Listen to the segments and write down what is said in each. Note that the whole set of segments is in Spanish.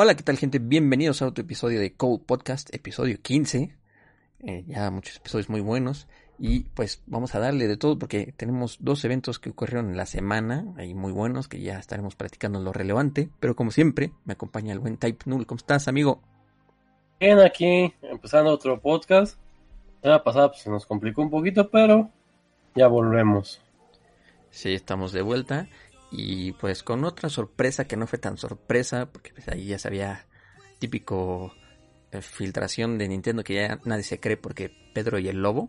Hola, ¿qué tal gente? Bienvenidos a otro episodio de Code Podcast, episodio 15. Eh, ya muchos episodios muy buenos. Y pues vamos a darle de todo porque tenemos dos eventos que ocurrieron en la semana, ahí muy buenos, que ya estaremos practicando lo relevante. Pero como siempre, me acompaña el buen Type Null. ¿Cómo estás, amigo? Bien, aquí empezando otro podcast. La pasada pues, se nos complicó un poquito, pero ya volvemos. Sí, estamos de vuelta. Y pues con otra sorpresa que no fue tan sorpresa, porque pues ahí ya sabía típico eh, filtración de Nintendo que ya nadie se cree porque Pedro y el Lobo.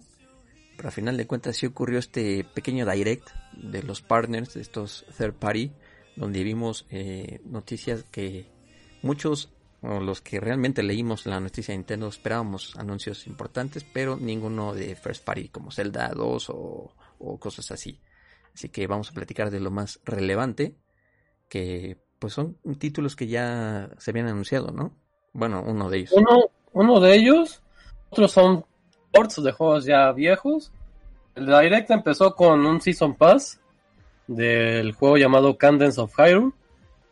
Pero al final de cuentas sí ocurrió este pequeño direct de los partners, de estos third party, donde vimos eh, noticias que muchos, o los que realmente leímos la noticia de Nintendo, esperábamos anuncios importantes, pero ninguno de first party como Zelda 2 o, o cosas así. Así que vamos a platicar de lo más relevante, que pues son títulos que ya se habían anunciado, ¿no? Bueno, uno de ellos. Uno, uno de ellos, otros son ports de juegos ya viejos. El Direct empezó con un Season Pass del juego llamado Candence of Hyrule,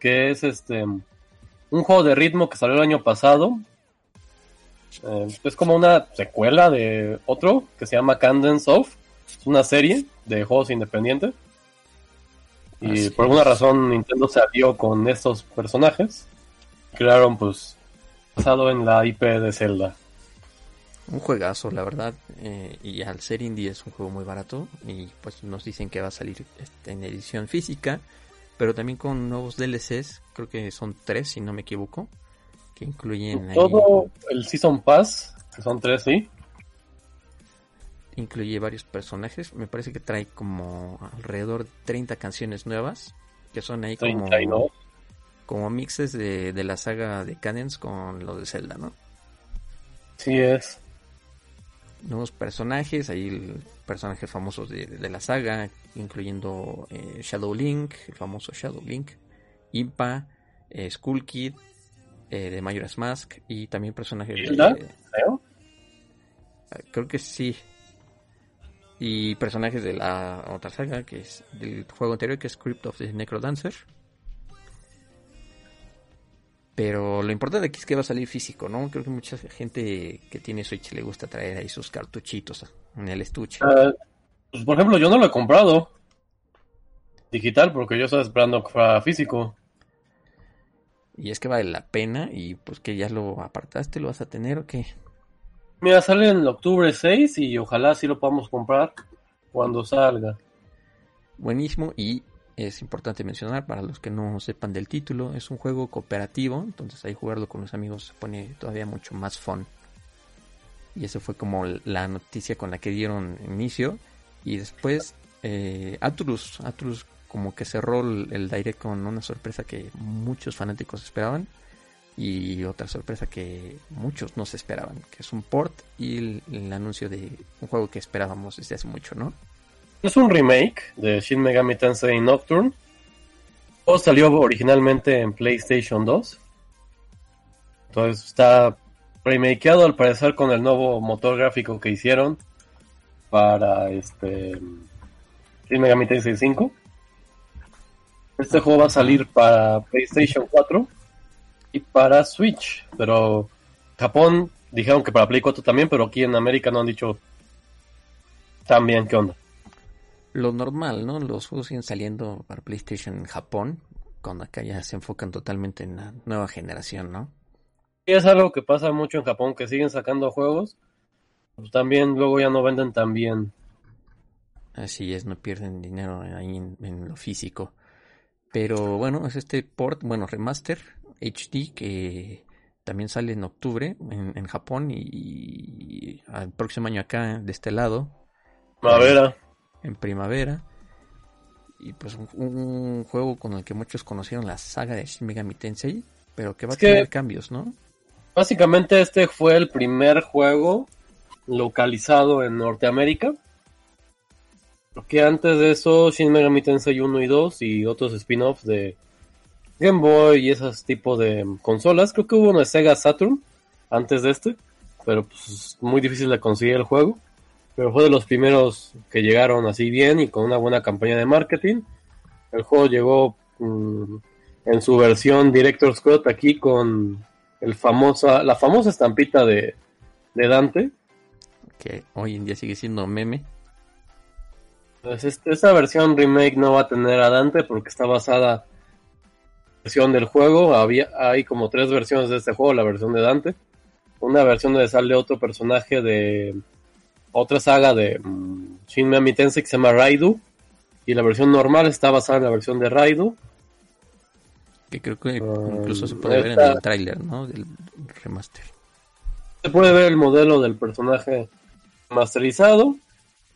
que es este un juego de ritmo que salió el año pasado. Eh, es como una secuela de otro que se llama Candence of. Es una serie de juegos independientes. Y Así por alguna es. razón Nintendo se alió con estos personajes. Crearon pues basado en la IP de Zelda. Un juegazo, la verdad. eh, y al ser indie es un juego muy barato. Y pues nos dicen que va a salir este, en edición física. Pero también con nuevos DLCs. Creo que son tres, si no me equivoco. Que incluyen ahí- Todo el Season Pass, que son tres, sí. Incluye varios personajes. Me parece que trae como alrededor de 30 canciones nuevas. Que son ahí como, 32. como mixes de, de la saga de Cadence con lo de Zelda, ¿no? Sí es. nuevos personajes, el- personajes famosos de, de la saga, incluyendo eh, Shadow Link, el famoso Shadow Link, Impa, eh, Skull Kid, eh, de Majora's Mask, y también personajes ¿Hilda? de... Creo. eh, Creo que sí. Y personajes de la otra saga, que es del juego anterior, que es Crypt of the Necrodancer. Pero lo importante aquí es que va a salir físico, ¿no? Creo que mucha gente que tiene Switch le gusta traer ahí sus cartuchitos en el estuche. Ah, pues, por ejemplo, yo no lo he comprado digital porque yo estaba esperando que fuera físico. Y es que vale la pena y pues que ya lo apartaste, lo vas a tener o qué. Mira, sale en octubre 6 y ojalá sí lo podamos comprar cuando salga. Buenísimo y es importante mencionar para los que no sepan del título, es un juego cooperativo, entonces ahí jugarlo con los amigos se pone todavía mucho más fun. Y eso fue como la noticia con la que dieron inicio. Y después eh, Atlus, Atlus como que cerró el, el direct con una sorpresa que muchos fanáticos esperaban. Y otra sorpresa que muchos no se esperaban, que es un port y el, anuncio de un juego que esperábamos desde hace mucho, ¿no? Es un remake de Shin Megami Tensei Nocturne. O salió originalmente en PlayStation 2. Entonces está remakeado al parecer con el nuevo motor gráfico que hicieron para este Shin Megami Tensei 5. Este juego va a salir para PlayStation 4 y para Switch, pero Japón dijeron que para Play 4 también, pero aquí en América no han dicho también qué onda. lo normal, ¿no? Los juegos siguen saliendo para PlayStation en Japón, cuando acá ya se enfocan totalmente en la nueva generación, ¿no? Y es algo que pasa mucho en Japón, que siguen sacando juegos, pues también luego ya no venden tan bien. Así es, no pierden dinero ahí en, en lo físico. Pero bueno, es este port, bueno, remaster HD que también sale en octubre en, en Japón y, y al próximo año acá de este lado, Primavera. en primavera. Y pues un, un juego con el que muchos conocieron la saga de Shin Megami Tensei, pero que va Es a que- tener cambios, ¿no? Básicamente este fue el primer juego localizado en Norteamérica. Porque antes de eso, Shin Megami Tensei 1 y 2 y otros spin-offs de Game Boy y esos tipos de consolas. Creo que hubo uno de Sega Saturn antes de este, pero pues es muy difícil de conseguir el juego. Pero fue de los primeros que llegaron así bien y con una buena campaña de marketing. El juego llegó mm, en su versión Director Scott aquí con el famosa, la famosa estampita de, de Dante. Que hoy en día sigue siendo meme. Pues esta versión remake no va a tener a Dante porque está basada versión del juego. Había, hay como tres versiones de este juego, la versión de Dante. Una versión donde sale otro personaje de otra saga de mm, Shin Megami Tensei que se llama Raidu. Y la versión normal está basada en la versión de Raidu. Que creo que incluso se puede ver en el tráiler, ¿no? Del remaster. Se puede ver el modelo del personaje masterizado.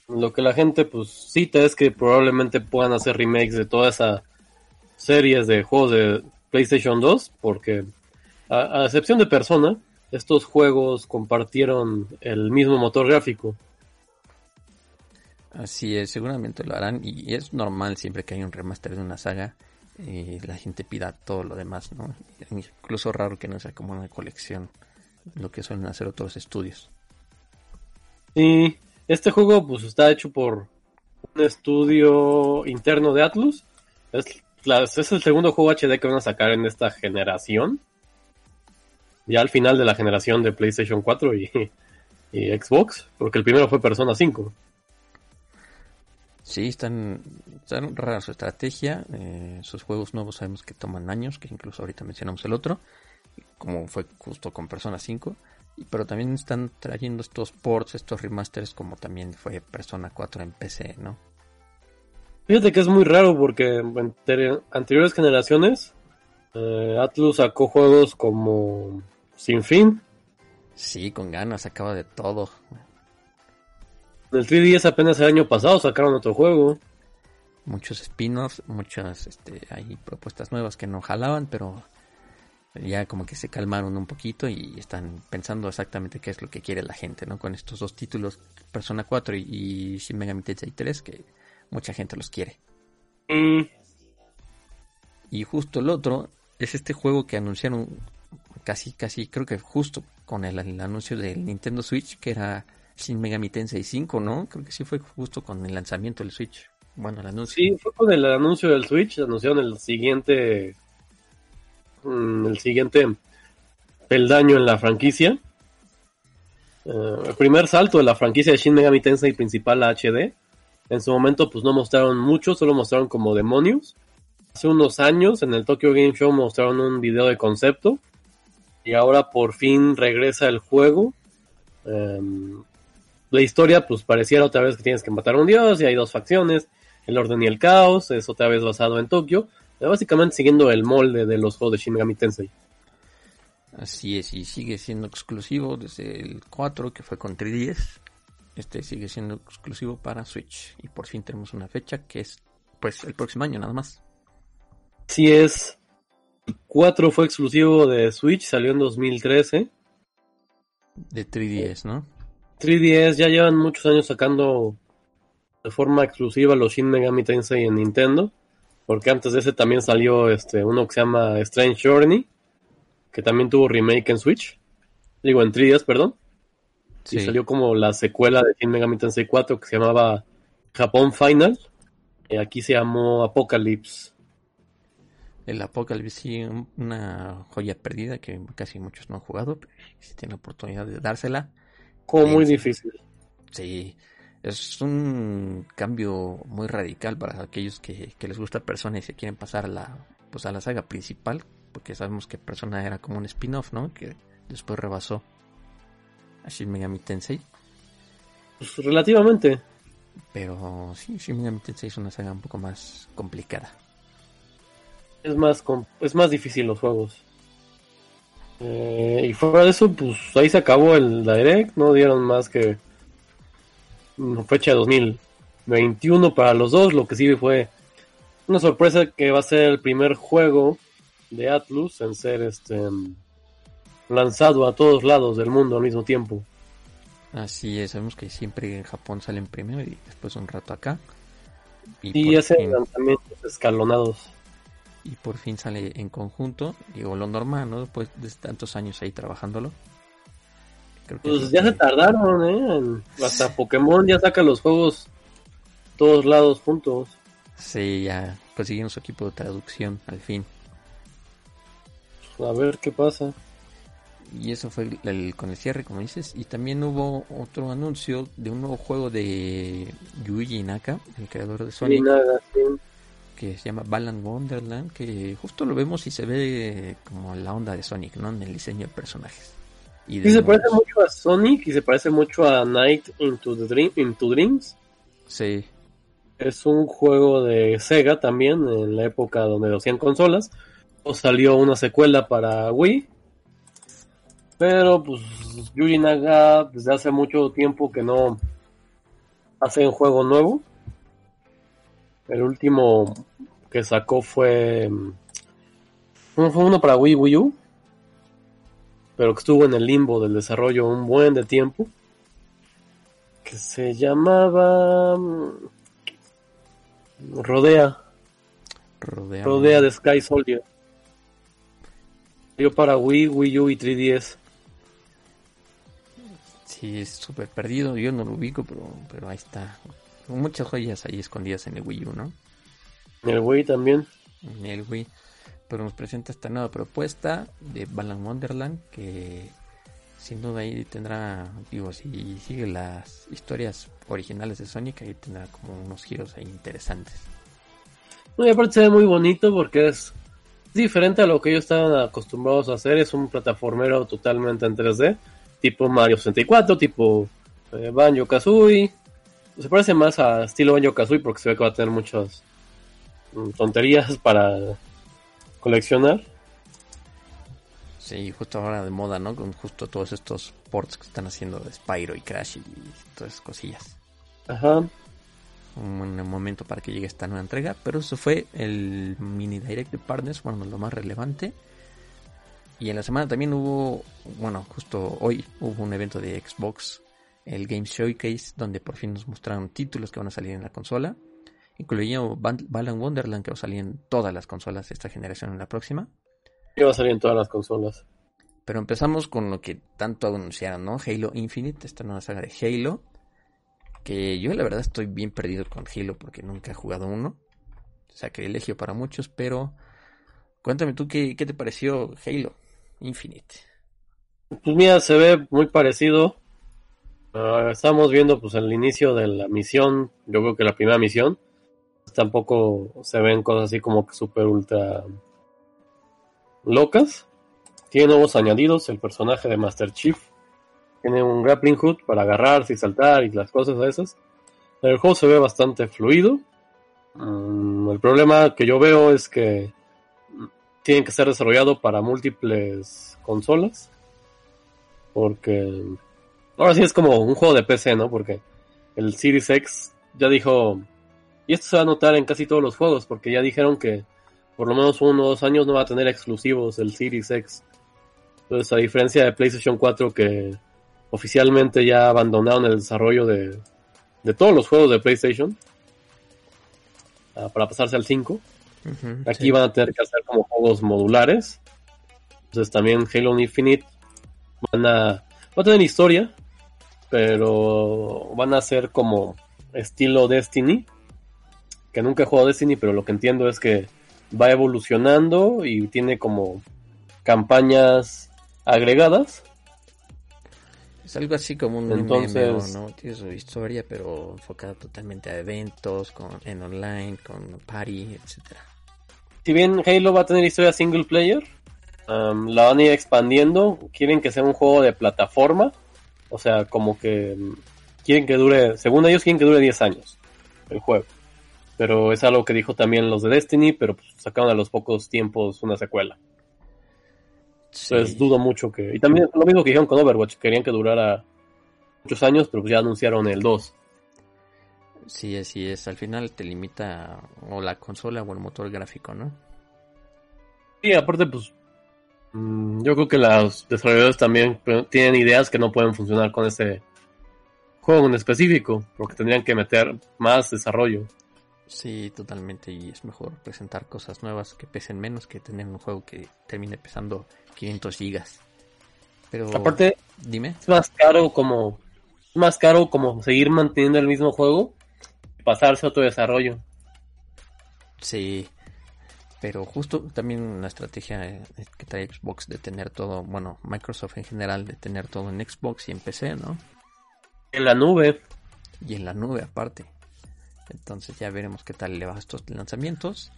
Lo que la gente pues cita es que probablemente puedan hacer remakes de toda esa series de juegos de PlayStation 2, porque a, a, excepción de Persona, estos juegos compartieron el mismo motor gráfico. Así es, seguramente lo harán y es normal siempre que hay un remaster de una saga y la gente pida todo lo demás, ¿no? Incluso raro que no sea como una colección, lo que suelen hacer otros estudios. Sí, este juego pues está hecho por un estudio interno de Atlus. Es, la, es el segundo juego HD que van a sacar en esta generación. Ya al final de la generación de PlayStation 4 y, y Xbox, porque el primero fue Persona 5. Sí, están, están rara su estrategia. Eh, sus juegos nuevos sabemos que toman años, que incluso ahorita mencionamos el otro, como fue justo con Persona 5. Pero también están trayendo estos ports, estos remasters, como también fue Persona 4 en PC, ¿no? Fíjate que es muy raro porque en anteriores generaciones eh, Atlus sacó juegos como Sin Fin. Sí, con ganas, acaba de todo. El 3DS apenas el año pasado sacaron otro juego. Muchos spin-offs, muchas este, hay propuestas nuevas que no jalaban, pero ya como que se calmaron un poquito y están pensando exactamente qué es lo que quiere la gente, ¿no? Con estos dos títulos, Persona 4 y, y Shin Megami Tensei 3, que mucha gente los quiere. Mm. Y justo el otro es este juego que anunciaron casi, casi, creo que justo con el, el anuncio del Nintendo Switch, que era Shin Megami Tensei 5, ¿no? Creo que sí fue justo con el lanzamiento del Switch. Bueno, el anuncio. Sí, fue con el anuncio del Switch, anunciaron el siguiente el siguiente peldaño en la franquicia. Uh, el primer salto de la franquicia de Shin Megami Tensei principal a HD. En su momento pues no mostraron mucho, solo mostraron como demonios. Hace unos años en el Tokyo Game Show mostraron un video de concepto. Y ahora por fin regresa el juego. Um, la historia pues pareciera otra vez que tienes que matar a un dios y hay dos facciones. El orden y el caos es otra vez basado en Tokio básicamente siguiendo el molde de los juegos de Shin Megami Tensei. Así es, y sigue siendo exclusivo desde el 4 que fue con 3DS. Este sigue siendo exclusivo para Switch. Y por fin tenemos una fecha que es pues el próximo año nada más. Sí es. El 4 fue exclusivo de Switch, salió en 2013. De 3DS, ¿no? 3DS ya llevan muchos años sacando de forma exclusiva los Shin Megami Tensei en Nintendo. Porque antes de ese también salió este uno que se llama Strange Journey, que también tuvo remake en Switch. Digo, en 3DS, perdón. Sí. Y salió como la secuela de Shin Megami Tensei 4 que se llamaba Japón Final. Y aquí se llamó Apocalypse. El Apocalypse, sí, una joya perdida que casi muchos no han jugado. Pero si tienen la oportunidad de dársela. Como muy difícil. Sí, es un cambio muy radical para aquellos que, que les gusta Persona y se quieren pasar a la, pues a la saga principal, porque sabemos que Persona era como un spin-off, ¿no? Que después rebasó a Shin Megami Tensei. Pues relativamente. Pero sí, Shin Megami Tensei es una saga un poco más complicada. Es más, es más difícil los juegos. Eh, y fuera de eso, pues ahí se acabó el Direct, no dieron más que fecha de 2021 para los dos. Lo que sí fue una sorpresa que va a ser el primer juego de Atlus en ser este lanzado a todos lados del mundo al mismo tiempo. Así es, sabemos que siempre en Japón salen primero y después un rato acá. Y, y hacen fin... lanzamientos escalonados. Y por fin sale en conjunto, digo lo normal, ¿no? Después de tantos años ahí trabajándolo. Pues ya se tardaron, ¿eh? Hasta Pokémon ya saca los juegos todos lados juntos. Sí, ya consiguieron su equipo de traducción al fin. a ver qué pasa. Y eso fue el, con el cierre, como dices. Y también hubo otro anuncio de un nuevo juego de Yuji Naka, el creador de Sonic. Que se llama Balan Wonderland. Que justo lo vemos y se ve como la onda de Sonic, ¿no? En el diseño de personajes. Y, se parece mucho a Sonic y se parece mucho a Night into, the Dream, into Dreams. Sí. Es un juego de Sega también, en la época donde lo hacían consolas. O salió una secuela para Wii pero pues Yuji Naga desde hace mucho tiempo que no hace un juego nuevo. El último que sacó fue, fue uno para Wii Wii U, pero que estuvo en el limbo del desarrollo un buen de tiempo, que se llamaba mm, Rodea. Rodea, Rodea de Sky Soldier. Dio para Wii, Wii U y 3DS. Sí, es súper perdido. Yo no lo ubico, pero, pero ahí está. Muchas joyas ahí escondidas en el Wii U, ¿no? En el Wii también. En el Wii. Pero nos presenta esta nueva propuesta de Balan Wonderland que sin duda ahí tendrá, digo, si sigue las historias originales de Sonic, ahí tendrá como unos giros ahí interesantes. Y aparte se ve muy bonito porque es diferente a lo que ellos estaban acostumbrados a hacer, es un plataformero totalmente en 3D tipo Mario 64, tipo eh, Banjo Kazooie. Se parece más a estilo Banjo Kazooie porque se ve que va a tener muchas mm, tonterías para coleccionar. Sí, justo ahora de moda, ¿no? Con justo todos estos ports que están haciendo de Spyro y Crash y todas esas cosillas. Ajá. Un momento para que llegue esta nueva entrega, pero eso fue el mini direct de Partners, bueno, lo más relevante. Y en la semana también hubo, bueno, justo hoy hubo un evento de Xbox, el Game Showcase, donde por fin nos mostraron títulos que van a salir en la consola. Incluyendo Balan Wonderland, que va a salir en todas las consolas de esta generación en la próxima. Que va a salir en todas las consolas. Pero empezamos con lo que tanto anunciaron, ¿no? Halo Infinite, esta nueva saga de Halo. Que yo la verdad estoy bien perdido con Halo porque nunca he jugado uno. Sacrilegio para muchos, pero cuéntame tú qué, qué te pareció Halo. Infinite. Pues mira, se ve muy parecido. Ah, estamos viendo pues el inicio de la misión, yo creo que la primera misión. Tampoco se ven cosas así como que super ultra locas. Tiene nuevos añadidos, el personaje de Master Chief. Tiene un grappling hook para agarrarse y saltar y las cosas esas. El juego se ve bastante fluido. Mm, el problema que yo veo es que tienen que ser desarrollado para múltiples consolas. Porque ahora sí es como un juego de PC, ¿no? Porque el Series X ya dijo, y esto se va a notar en casi todos los juegos, porque ya dijeron que por lo menos uno o dos años no va a tener exclusivos el Series X. Entonces, a diferencia de PlayStation 4 que oficialmente ya abandonaron el desarrollo de, de todos los juegos de PlayStation ah, para pasarse al 5, Aquí van a tener que hacer como juegos modulares. Entonces también Halo Infinite van a, va a tener historia, pero van a ser como estilo Destiny. Que nunca he jugado Destiny, pero lo que entiendo es que va evolucionando y tiene como campañas agregadas. Es algo así como un Entonces, ¿no? Tiene su historia, pero enfocada totalmente a eventos, con, en online, con party, etcétera si bien Halo va a tener historia single player, um, la van a ir expandiendo. Quieren que sea un juego de plataforma. O sea, como que um, quieren que dure, según ellos, quieren que dure 10 años el juego. Pero es algo que dijo también los de Destiny, pero pues, sacaron a los pocos tiempos una secuela. Entonces dudo mucho que... Y también lo mismo que dijeron con Overwatch, querían que durara muchos años, pero pues ya anunciaron el 2. Sí, así es. Al final te limita o la consola o el motor gráfico, ¿no? Sí, aparte, pues mm, yo creo que los desarrolladores también tienen ideas que no pueden funcionar con ese juego en específico, porque tendrían que meter más desarrollo. Sí, totalmente, y es mejor presentar cosas nuevas que pesen menos que tener un juego que termine pesando 500 gigas. Pero aparte, dime, es más caro como más caro como seguir manteniendo el mismo juego pasarse a otro desarrollo. Sí. Pero justo también la estrategia eh, que trae Xbox de tener todo, bueno, Microsoft en general, de tener todo en Xbox y en PC, ¿no? En la nube. Y en la nube aparte. Entonces ya veremos qué tal le va a estos lanzamientos.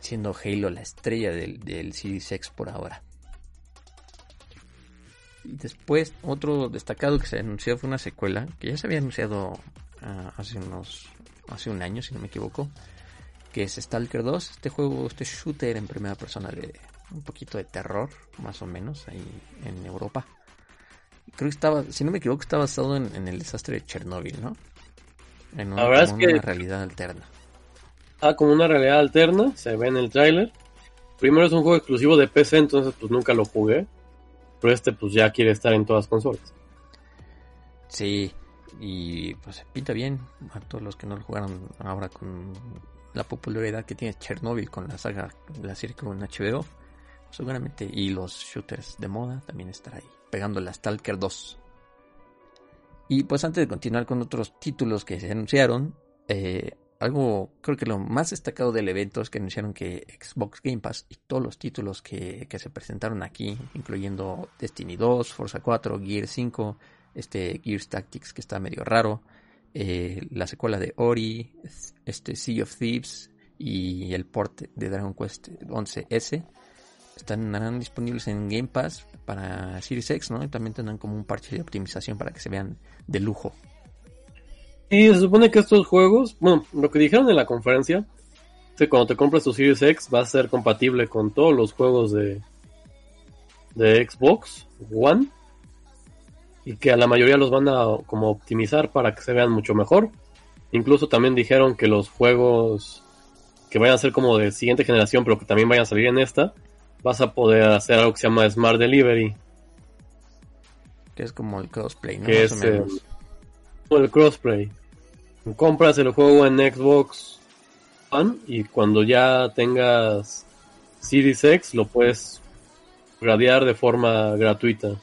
Siendo Halo la estrella del, del Series X por ahora. Y después, otro destacado que se anunció fue una secuela que ya se había anunciado ah, hace unos hace un año, si no me equivoco, que es Stalker 2, este juego, este shooter en primera persona de un poquito de terror, más o menos, ahí en Europa. Creo que estaba, si no me equivoco, está basado en, el desastre de Chernobyl, ¿no? En una, una realidad alterna. Ah, como una realidad alterna, se ve en el tráiler. Primero es un juego exclusivo de PC, entonces pues nunca lo jugué. Pero este pues ya quiere estar en todas las consolas. Sí, y pues se pinta bien a todos los que no lo jugaron ahora con la popularidad que tiene Chernobyl con la saga, la serie con HBO. Seguramente, y los shooters de moda también estará ahí, pegando la Stalker 2. Y pues antes de continuar con otros títulos que se anunciaron, eh, algo, creo que lo más destacado del evento es que anunciaron que Xbox Game Pass y todos los títulos que, se presentaron aquí, incluyendo Destiny 2, Forza 4, Gear 5, este Gears Tactics que está medio raro, eh, la secuela de Ori, este Sea of Thieves y el port de Dragon Quest 11S estarán disponibles en Game Pass para Series X, ¿no? Y también tendrán como un parche de optimización para que se vean de lujo. Y se supone que estos juegos, bueno, lo que dijeron en la conferencia, es que cuando te compras tu Series X va a ser compatible con todos los juegos de, de Xbox One y que a la mayoría los van a como optimizar para que se vean mucho mejor. Incluso también dijeron que los juegos que vayan a ser como de siguiente generación, pero que también vayan a salir en esta, vas a poder hacer algo que se llama Smart Delivery. Que es como el crossplay, ¿no? Que es el crossplay compras el juego en Xbox One y cuando ya tengas Series X lo puedes radiar de forma gratuita.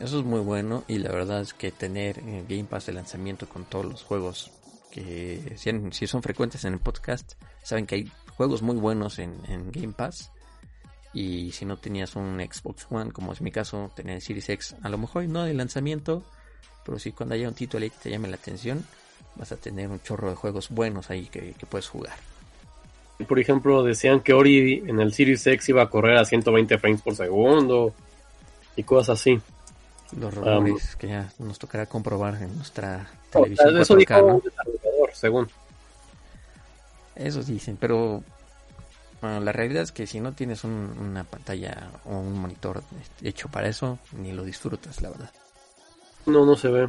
Eso es muy bueno y la verdad es que tener eh, Game Pass de lanzamiento con todos los juegos que si, son frecuentes en el podcast, saben que hay juegos muy buenos en, Game Pass. Y si no tenías un Xbox One, como es mi caso, tener Series X, a lo mejor no de lanzamiento, pero si cuando haya un título ahí que te llame la atención, vas a tener un chorro de juegos buenos ahí que, puedes jugar. Por ejemplo, decían que Ori en el Series X iba a correr a 120 frames por segundo y cosas así. Los rumores que ya nos tocará comprobar en nuestra televisión. eso dijo según. Eso dicen, pero la realidad es que si no tienes una pantalla o un monitor hecho para eso, ni lo disfrutas, la verdad. No, no se ve.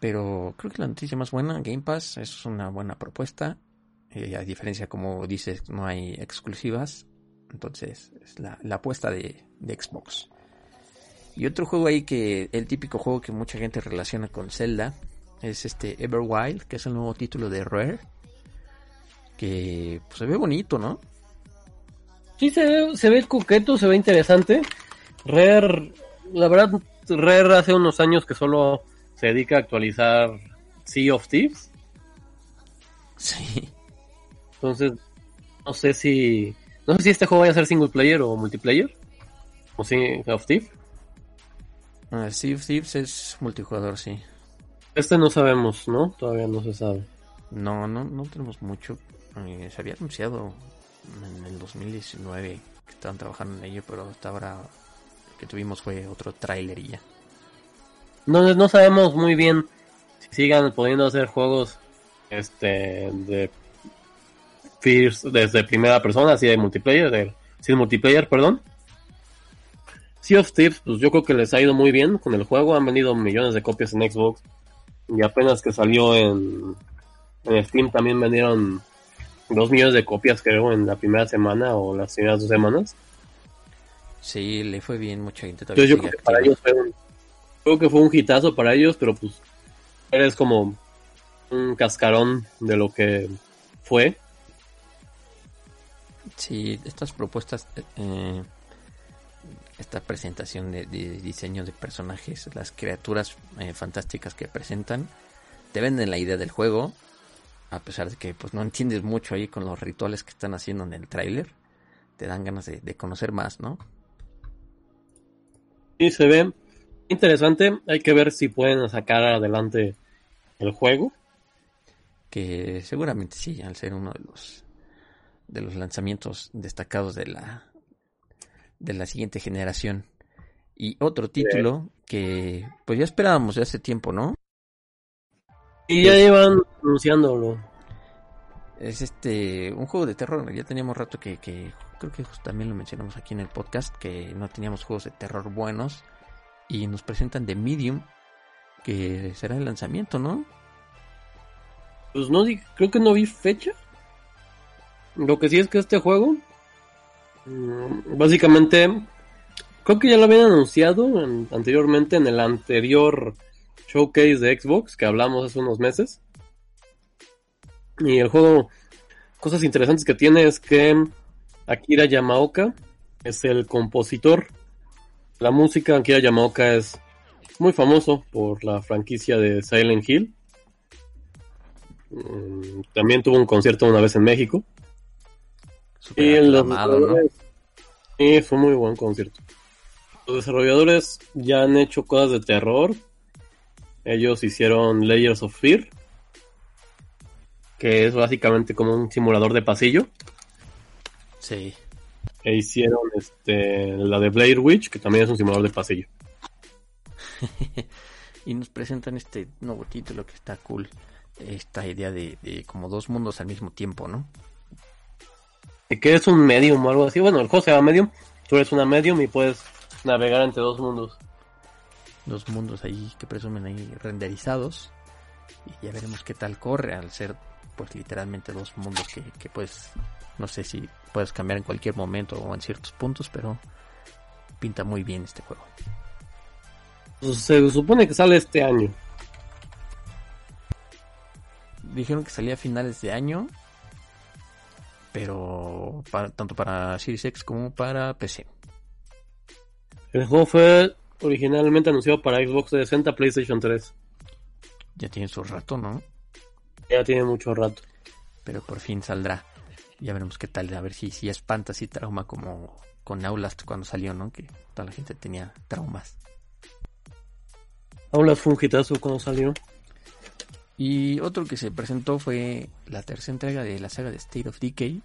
Pero creo que la noticia más buena, Game Pass, es una buena propuesta. Eh, a diferencia, como dices, no hay exclusivas. Entonces, es la, apuesta de, Xbox. Y otro juego ahí que, el típico juego que mucha gente relaciona con Zelda, es este Everwild, que es el nuevo título de Rare. Que pues, se ve bonito, ¿no? Sí, se ve, se ve coqueto, se ve interesante. Rare, la verdad, Rare hace unos años que solo se dedica a actualizar Sea of Thieves. Sí. Entonces, no sé si. No sé si este juego vaya a ser single player o multiplayer. O Sea of Thieves. Ah, Thieves es multijugador, sí. Este no sabemos, ¿no? Todavía no se sabe. No, no, no tenemos mucho. Eh, se había anunciado en el 2019 que estaban trabajando en ello, pero hasta ahora que tuvimos fue otro tráiler y ya. No, no sabemos muy bien si sigan pudiendo hacer juegos este de desde primera persona, así de multiplayer, de, sin multiplayer, perdón. Sea of Thieves, pues yo creo que les ha ido muy bien con el juego, han vendido millones de copias en Xbox y apenas que salió en, en Steam también vendieron dos millones de copias creo en la primera semana o las primeras dos semanas. Sí, le fue bien, mucha gente también. yo creo que para ellos fue un, creo que fue un hitazo para ellos, pero pues eres como un cascarón de lo que fue. Sí, estas propuestas, eh, esta presentación de, diseño de personajes, las criaturas eh, fantásticas que presentan, te venden la idea del juego a pesar de que pues no entiendes mucho ahí con los rituales que están haciendo en el tráiler, te dan ganas de, de, conocer más, ¿no? Sí, se ve interesante. Hay que ver si pueden sacar adelante el juego. Que seguramente sí, al ser uno de los de los lanzamientos destacados de la de la siguiente generación. Y otro título que pues ya esperábamos de hace tiempo, ¿no? Y ya llevan anunciándolo. Es este un juego de terror. Ya teníamos rato que, que creo que también lo mencionamos aquí en el podcast que no teníamos juegos de terror buenos y nos presentan The Medium que será el lanzamiento, ¿no? Pues no, creo que no vi fecha. Lo que sí es que este juego, básicamente, creo que ya lo habían anunciado anteriormente en el anterior showcase de Xbox que hablamos hace unos meses. Y el juego, cosas interesantes que tiene es que Akira Yamaoka es el compositor. La música Akira Yamaoka es muy famoso por la franquicia de Silent Hill. Mm, también tuvo un concierto una vez en México. Y los Sí, fue muy buen concierto. Los desarrolladores ya han hecho cosas de terror. Ellos hicieron Layers of Fear, que es básicamente como un simulador de pasillo. Sí. E hicieron este, la de Blair Witch, que también es un simulador de pasillo. y nos presentan este nuevo título que está cool. Esta idea de, como dos mundos al mismo tiempo, ¿no? De que es un medium o algo así. Bueno, el juego se llama medium. Tú eres una medium y puedes navegar entre dos mundos. Dos mundos ahí que presumen ahí renderizados. Y ya veremos qué tal corre al ser pues literalmente dos mundos que, que pues no sé si puedes cambiar en cualquier momento o en ciertos puntos, pero pinta muy bien este juego. Pues, se supone que sale este año. Dijeron que salía a finales de año, pero para, tanto para Series X como para PC. El juego fue originalmente anunciado para Xbox 360, PlayStation 3. Ya tiene su rato, ¿no? Ya tiene mucho rato. Pero por fin saldrá. Ya veremos qué tal, a ver si, si espanta así trauma como con Aulast cuando salió, ¿no? Que toda la gente tenía traumas. Aulas fue un hitazo cuando salió. Y otro que se presentó fue la tercera entrega de la saga de State of Decay.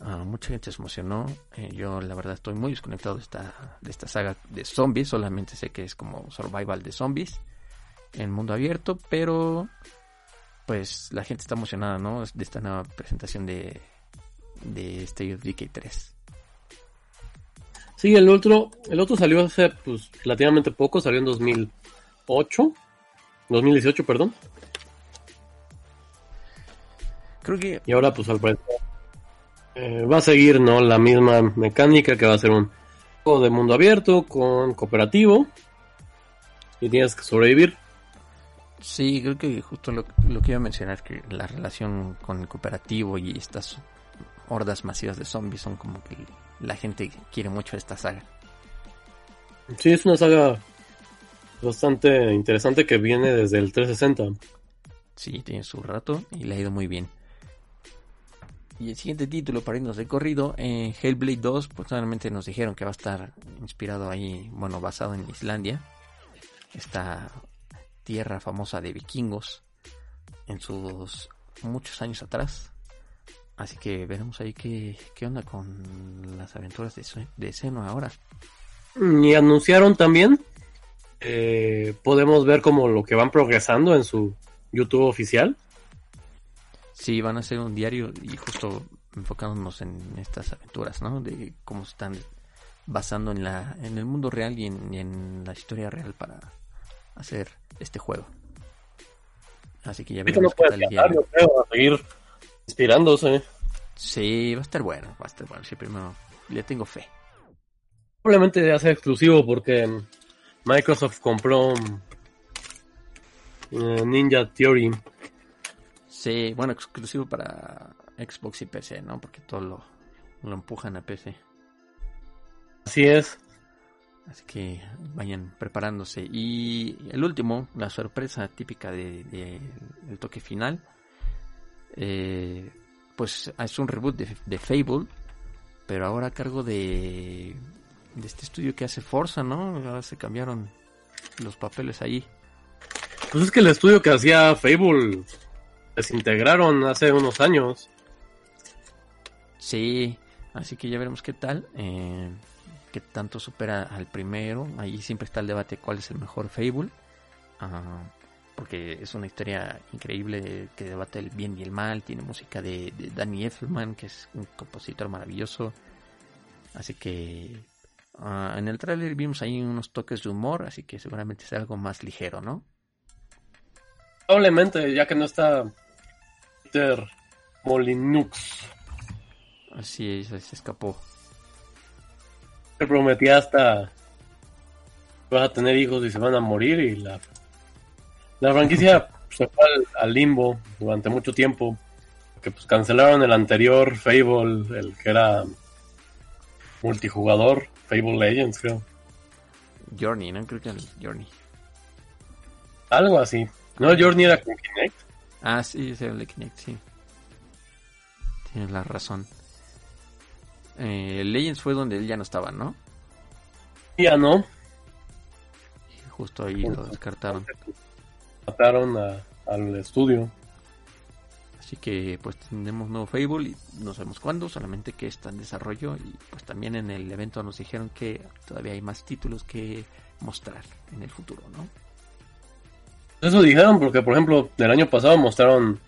Uh, mucha gente se emocionó. Eh, yo la verdad estoy muy desconectado de esta, de esta saga de zombies. Solamente sé que es como survival de zombies en mundo abierto. Pero pues la gente está emocionada, ¿no? De esta nueva presentación de, de State of Decay 3. Sí, el otro, el otro salió hace pues relativamente poco, salió en 2008, 2018, perdón. Creo que... Y ahora pues al parecer eh, va a seguir, ¿no? La misma mecánica que va a ser un juego de mundo abierto con cooperativo y tienes que sobrevivir. Sí, creo que justo lo, lo que iba a mencionar, que la relación con el cooperativo y estas hordas masivas de zombies son como que la gente quiere mucho esta saga. Sí, es una saga bastante interesante que viene desde el 360. Sí, tiene su rato y le ha ido muy bien. Y el siguiente título para irnos de corrido, eh, Hellblade 2, pues solamente nos dijeron que va a estar inspirado ahí, bueno, basado en Islandia, esta tierra famosa de vikingos en sus muchos años atrás. Así que veremos ahí qué, qué onda con las aventuras de, de ahora. Y anunciaron también, eh, podemos ver como lo que van progresando en su YouTube oficial. Sí, van a hacer un diario y justo enfocándonos en estas aventuras, ¿no? De cómo se están basando en la en el mundo real y en, en la historia real para hacer este juego. Así que ya veremos qué tal el diario. a seguir inspirándose. Sí, va a estar bueno, va a estar bueno. Sí, primero le tengo fe. Probablemente ya sea exclusivo porque Microsoft compró eh, Ninja Theory. Sí, bueno, exclusivo para Xbox y PC, ¿no? Porque todo lo, lo empujan a PC. Así es. Así que vayan preparándose. Y el último, la sorpresa típica de, de, del toque final, eh, pues es un reboot de, de, Fable, pero ahora a cargo de, de este estudio que hace Forza, ¿no? Ahora se cambiaron los papeles ahí. Pues es que el estudio que hacía Fable desintegraron hace unos años. Sí, así que ya veremos qué tal. Eh, qué tanto supera al primero. Ahí siempre está el debate cuál es el mejor Fable. Ah, porque es una historia increíble que debate el bien y el mal. Tiene música de, de Danny Effelman, que es un compositor maravilloso. Así que uh, en el tráiler vimos ahí unos toques de humor, así que seguramente es algo más ligero, ¿no? Probablemente, ya que no está Peter Molinux. Así es, se escapó. Se prometía hasta vas a tener hijos y se van a morir y la la franquicia se fue al, al, limbo durante mucho tiempo. Que pues cancelaron el anterior Fable, el que era multijugador, Fable Legends, creo. Journey, ¿no? Creo que era Journey. Algo así. ¿No Journey era con Kinect? Ah, sí, era el de Kinect, sí. Tienes la razón. Eh, Legends fue donde él ya no estaba, ¿no? Ya no. Justo ahí lo descartaron mataron a, al estudio. Así que pues tenemos nuevo Fable y no sabemos cuándo, solamente que está en desarrollo y pues también en el evento nos dijeron que todavía hay más títulos que mostrar en el futuro, ¿no? Eso dijeron porque por ejemplo del año pasado mostraron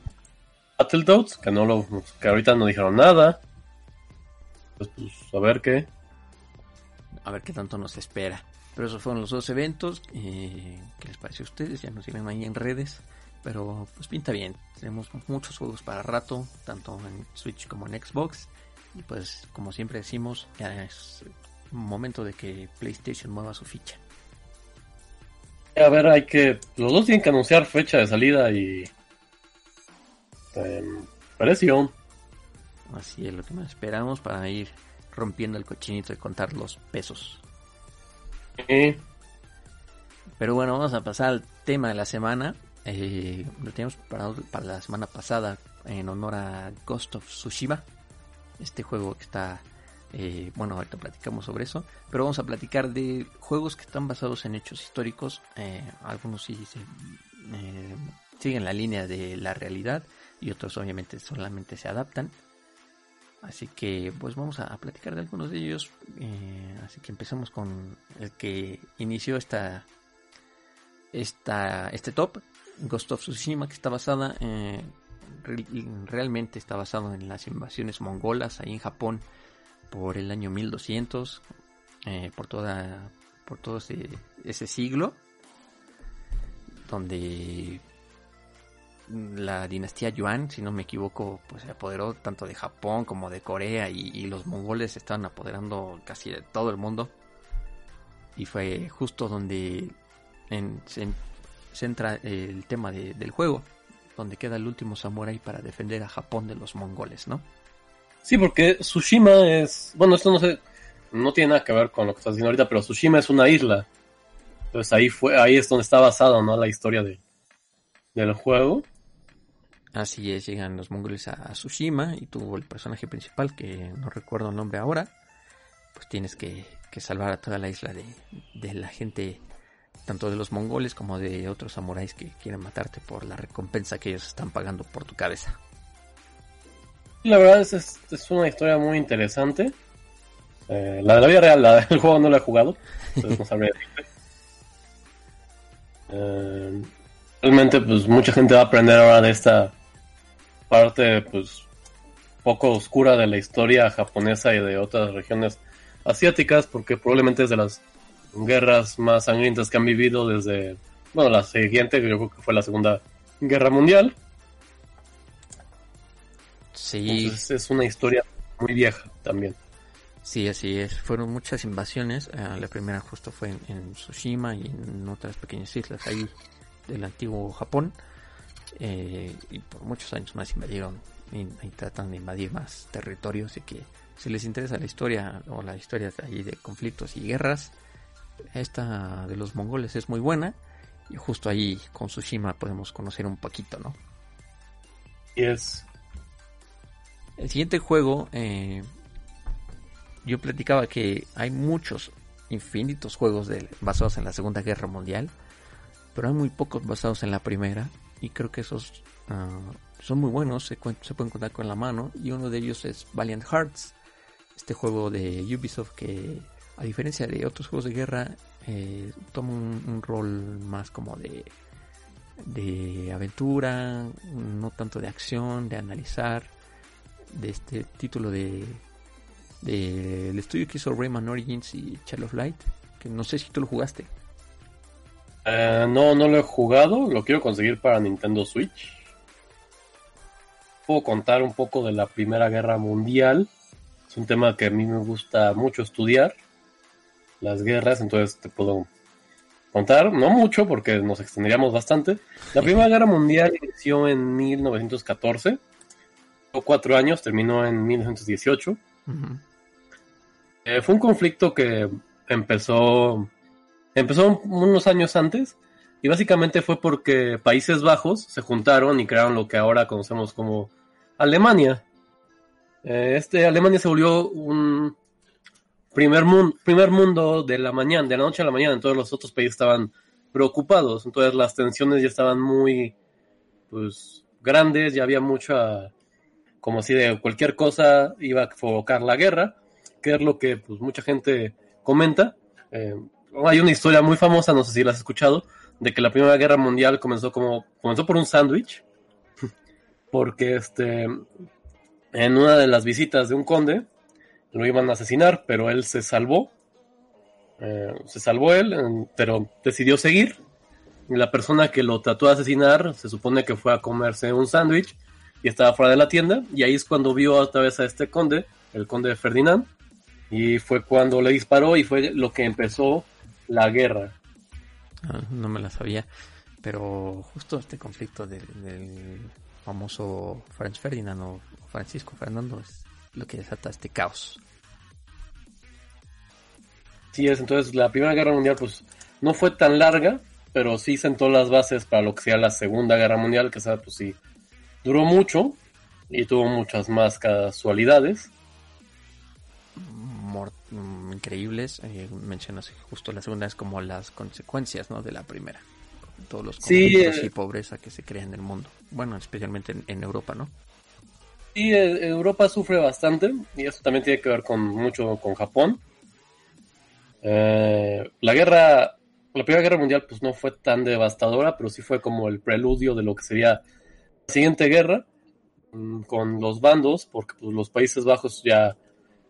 Battletoads, que no lo que ahorita no dijeron nada. Pues, pues a ver qué. A ver qué tanto nos espera. Pero esos fueron los dos eventos. Eh, ¿Qué les pareció a ustedes? Ya nos siguen ahí en redes. Pero pues pinta bien. Tenemos muchos juegos para rato, tanto en Switch como en Xbox. Y pues como siempre decimos, ya es momento de que PlayStation mueva su ficha. A ver, hay que... Los dos tienen que anunciar fecha de salida y... Eh, precio. Así es lo que más esperamos para ir rompiendo el cochinito y contar los pesos. Sí. Pero bueno, vamos a pasar al tema de la semana. Eh, lo teníamos preparado para la semana pasada en honor a Ghost of Tsushima. Este juego que está... Eh, bueno, ahorita platicamos sobre eso. Pero vamos a platicar de juegos que están basados en hechos históricos. Eh, algunos sí se, eh, siguen la línea de la realidad y otros obviamente solamente se adaptan. Así que pues vamos a, platicar de algunos de ellos. Eh, así que empezamos con el que inició esta, esta, este top, Ghost of Tsushima, que está basada, realmente está basado en las invasiones mongolas ahí en Japón por el año 1200, eh, por toda, por todo ese, ese siglo, donde la dinastía Yuan, si no me equivoco, pues se apoderó tanto de Japón como de Corea y, los mongoles estaban apoderando casi de todo el mundo. Y fue justo donde en, se centra el tema de, del juego, donde queda el último samurái para defender a Japón de los mongoles, ¿no? Sí, porque Tsushima es, bueno, esto no sé, no tiene nada que ver con lo que estás diciendo ahorita, pero Tsushima es una isla. Entonces ahí fue, ahí es donde está basado, ¿no? La historia de, del juego. Así es, llegan los mongoles a, Tsushima y tú, el personaje principal, que no recuerdo el nombre ahora, pues tienes que, salvar a toda la isla de, la gente, tanto de los mongoles como de otros samuráis que quieren matarte por la recompensa que ellos están pagando por tu cabeza. La verdad es, es, una historia muy interesante. Eh, la de la vida real, la del juego no la he jugado, entonces no sabría eh, realmente, pues mucha gente va a aprender ahora de esta parte pues poco oscura de la historia japonesa y de otras regiones asiáticas porque probablemente es de las guerras más sangrientas que han vivido desde bueno la siguiente yo creo que fue la segunda guerra mundial sí. Es una historia muy vieja también. Sí así es. Fueron muchas invasiones. Eh, la primera justo fue en, en, Tsushima y en otras pequeñas islas ahí del antiguo Japón. Eh, y por muchos años más invadieron y, tratan de invadir más territorios así que si les interesa la historia o la historia de, ahí de conflictos y guerras esta de los mongoles es muy buena y justo ahí con Tsushima podemos conocer un poquito no y es El siguiente juego, eh, yo platicaba que hay muchos, infinitos juegos de, basados en la Segunda Guerra Mundial, pero hay muy pocos basados en la Primera, y creo que esos ah, son muy buenos, se, se, pueden contar con la mano, y uno de ellos es Valiant Hearts, este juego de Ubisoft que, a diferencia de otros juegos de guerra, eh, toma un, un rol más como de de aventura, no tanto de acción, de analizar, de este título de del estudio que hizo Rayman Origins y Child of Light, que no sé si tú lo jugaste. Uh, no, no lo he jugado, lo quiero conseguir para Nintendo Switch. Puedo contar un poco de la Primera Guerra Mundial. Es un tema que a mí me gusta mucho estudiar, las guerras, entonces te puedo contar, no mucho porque nos extenderíamos bastante. La Primera Guerra Mundial inició en 1914, o cuatro años, terminó en 1918. eh, fue un conflicto que empezó, empezó unos años antes y básicamente fue porque Países Bajos se juntaron y crearon lo que ahora conocemos como Alemania. Eh, este Alemania se volvió un primer mundo, primer mundo de la mañana, de la noche a la mañana, en todos los otros países estaban preocupados, entonces las tensiones ya estaban muy, pues, grandes, ya había mucha, como si de cualquier cosa iba a provocar la guerra, que es lo que, pues, mucha gente comenta. Eh, hay una historia muy famosa, no sé si la has escuchado, de que la Primera Guerra Mundial comenzó como, comenzó por un sándwich, porque este, en una de las visitas de un conde, lo iban a asesinar, pero él se salvó. Eh, se salvó él, pero decidió seguir. La persona que lo trató de asesinar se supone que fue a comerse un sándwich y estaba fuera de la tienda. Y ahí es cuando vio otra vez a este conde, el conde Ferdinand. Y fue cuando le disparó y fue lo que empezó la guerra. Ah, no me la sabía. Pero justo este conflicto del, del famoso Franz Ferdinand o Francisco Fernando es lo que desata este caos. Sí es, entonces la Primera Guerra Mundial pues no fue tan larga, pero sí sentó las bases para lo que sea la Segunda Guerra Mundial, que sea, pues sí, duró mucho y tuvo muchas más casualidades. Mor increíbles, eh, mencionas justo la segunda es como las consecuencias ¿no? de la primera. Todos los conflictos sí, eh, y pobreza que se crea en el mundo. Bueno, especialmente en, en Europa, ¿no? Sí, eh, Europa sufre bastante y eso también tiene que ver con mucho con Japón. Eh, la guerra, la Primera Guerra Mundial, pues no fue tan devastadora, pero sí fue como el preludio de lo que sería la siguiente guerra mm, con los bandos, porque pues, los Países Bajos ya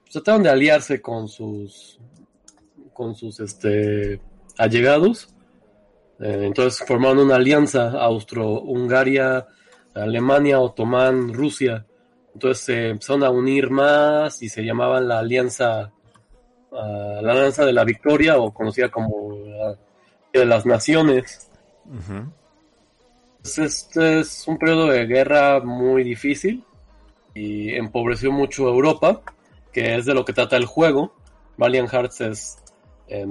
pues, trataron de aliarse con sus con sus este allegados. Eh, entonces formaron una alianza Austro-Hungaria, Alemania, Otomán, Rusia entonces se empezaron a unir más y se llamaban la Alianza, uh, la Alianza de la Victoria o conocida como de las Naciones. Uh. Este es un periodo de guerra muy difícil y empobreció mucho Europa, que es de lo que trata el juego. Valiant Hearts es, eh,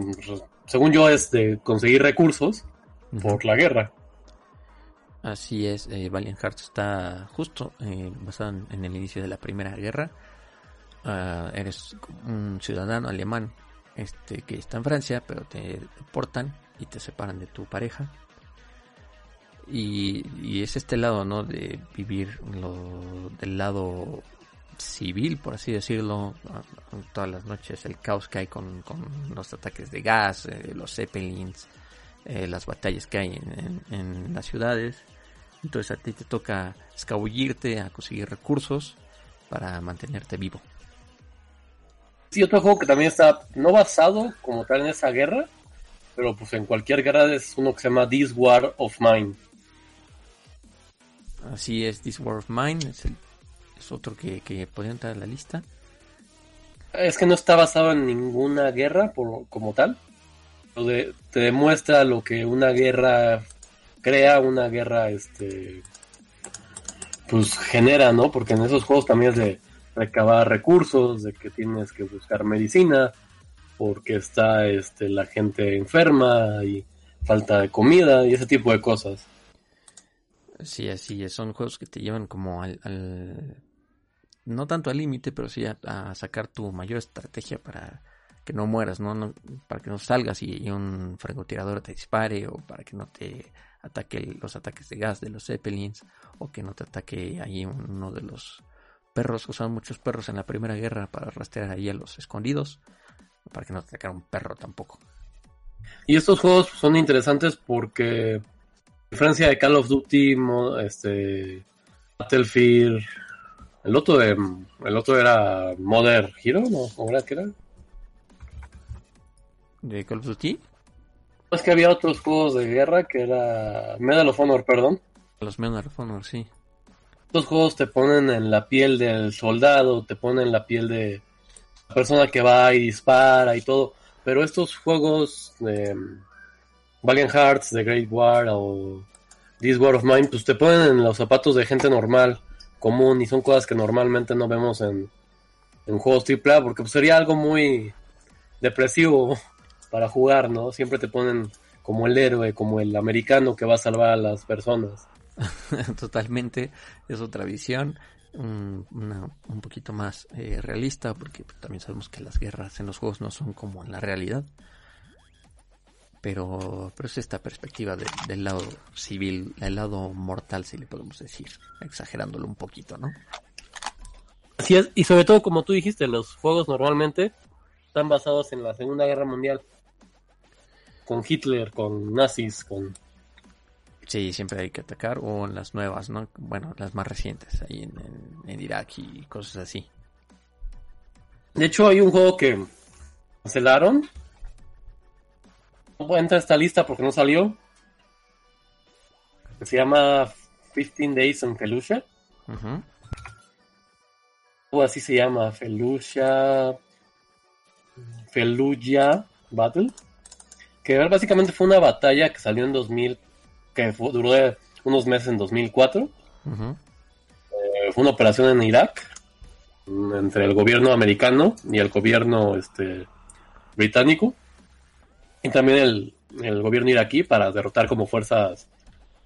según yo, es de conseguir recursos uh -huh. por la guerra. Así es, eh, Valiant Hearts está justo eh, basado en, en, el inicio de la Primera Guerra. Uh, eres un ciudadano alemán este, que está en Francia, pero te deportan y te separan de tu pareja. Y, es este lado, ¿no? De vivir lo, del lado civil, por así decirlo, todas las noches, el caos que hay con, con los ataques de gas, eh, los zeppelins, eh, las batallas que hay en, en, en las ciudades. Entonces a ti te toca escabullirte a conseguir recursos para mantenerte vivo. Sí, otro juego que también está no basado como tal en esa guerra, pero pues en cualquier guerra es uno que se llama This War of Mine. Así es, This War of Mine es, el, es otro que, que podría entrar en la lista. Es que no está basado en ninguna guerra por, como tal. De, te demuestra lo que una guerra crea una guerra, este, pues genera, ¿no? Porque en esos juegos también es de recabar recursos, de que tienes que buscar medicina, porque está, este, la gente enferma y falta de comida y ese tipo de cosas. Sí, así es. Son juegos que te llevan como al, no tanto al límite, pero sí a, sacar tu mayor estrategia para que no mueras, ¿no? para que no salgas y, un francotirador te dispare o para que no te ataque los ataques de gas de los Zeppelins o que no te ataque ahí uno de los perros. Usaban muchos perros en la Primera Guerra para rastrear ahí a los escondidos, para que no te atacara un perro tampoco. Y estos juegos son interesantes porque, diferencia de Call of Duty, este, Battlefield, el otro, de, el otro era Modern Hero, ¿no? ¿Cómo era que era? ¿De Call of Duty? Es que había otros juegos de guerra que era Medal of Honor, perdón. Los Medal of Honor, sí. Estos juegos te ponen en la piel del soldado, te ponen en la piel de la persona que va y dispara y todo. Pero estos juegos de Valiant Hearts, The Great War o This War of Mine, pues te ponen en los zapatos de gente normal, común, y son cosas que normalmente no vemos en, en juegos AAA, porque pues, sería algo muy depresivo para jugar, ¿no? Siempre te ponen como el héroe, como el americano que va a salvar a las personas. Totalmente, es otra visión un, un poquito más eh, realista, porque también sabemos que las guerras en los juegos no son como en la realidad. Pero, pero es esta perspectiva del lado civil, el lado mortal, si le podemos decir, exagerándolo un poquito, ¿no? Así es, y sobre todo, como tú dijiste, los juegos normalmente están basados en la Segunda Guerra Mundial. Con Hitler, con nazis, con Sí, siempre hay que atacar, o en las nuevas, ¿no? Bueno, las más recientes, ahí en, Irak y cosas así. De hecho, hay un juego que cancelaron. No puedo entrar a esta lista porque no salió. se llama 15 Days in Felucia. O así se llama, Felucia. Felucia Battle. Que básicamente fue una batalla que salió en 2000 que duró unos meses en 2004. Eh, fue una operación en Irak entre el gobierno americano y el gobierno este, británico y también el, gobierno iraquí para derrotar como fuerzas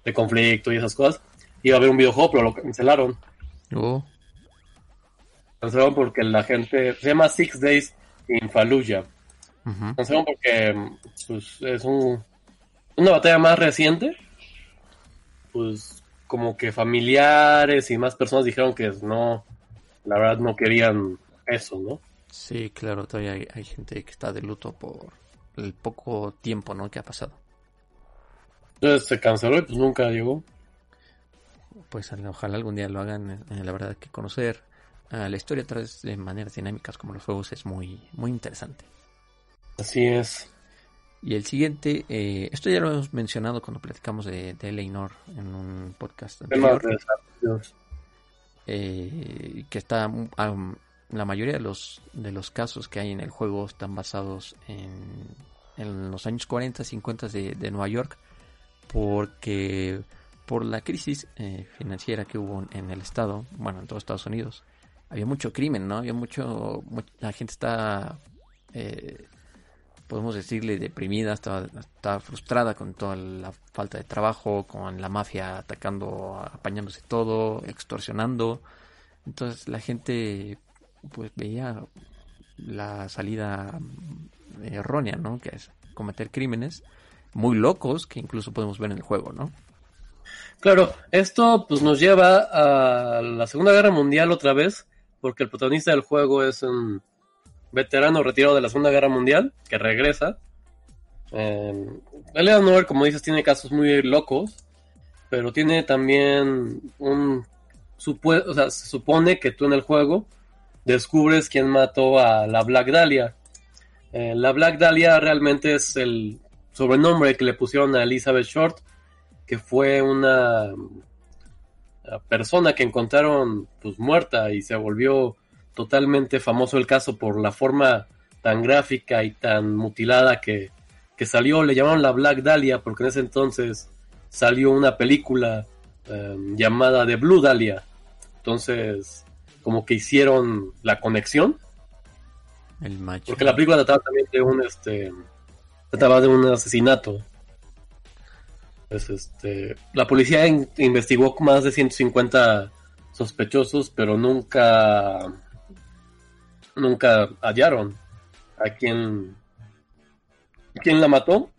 de conflicto y esas cosas. Iba a haber un videojuego, pero lo cancelaron. Oh. Cancelaron porque la gente se llama Six Days in Fallujah. Cancelaron porque pues, es un, una batalla más reciente pues como que familiares y más personas dijeron que no, la verdad no querían eso, ¿no? Sí, claro, todavía hay, gente que está de luto por el poco tiempo, ¿no? Que ha pasado. Entonces se canceló y pues nunca llegó. Pues ojalá algún día lo hagan. Eh, la verdad que conocer a la historia a través de maneras dinámicas como los juegos es muy, muy interesante. Así es. Y el siguiente, eh, esto ya lo hemos mencionado cuando platicamos de, de Eleanor en un podcast anterior. Eh, que está um, la mayoría de los de los casos que hay en el juego están basados en, en los años 40, 50 de, de Nueva York, porque por la crisis eh, financiera que hubo en el estado, bueno, en todos Estados Unidos, había mucho crimen, ¿no? Había mucho, la gente está eh, podemos decirle, deprimida, estaba, frustrada con toda la falta de trabajo, con la mafia atacando, apañándose todo, extorsionando. Entonces la gente pues veía la salida errónea, ¿no? Que es cometer crímenes muy locos que incluso podemos ver en el juego, ¿no? Claro, esto pues nos lleva a la Segunda Guerra Mundial otra vez, porque el protagonista del juego es un veterano retirado de la Segunda Guerra Mundial, que regresa. Eh, Eleanor, como dices, tiene casos muy locos, pero tiene también un... o sea, se supone que tú en el juego descubres quién mató a la Black Dahlia. Eh, la Black Dahlia realmente es el sobrenombre que le pusieron a Elizabeth Short, que fue una persona que encontraron pues muerta y se volvió totalmente famoso el caso por la forma tan gráfica y tan mutilada que, salió. Le llamaron la Black Dahlia porque en ese entonces salió una película em, llamada The Blue Dahlia. Entonces, como que hicieron la conexión. El macho. Porque la película trataba también de un este trataba de un asesinato. Pues este, la policía investigó más de 150 sospechosos, pero nunca nunca hallaron a quien quién la mató.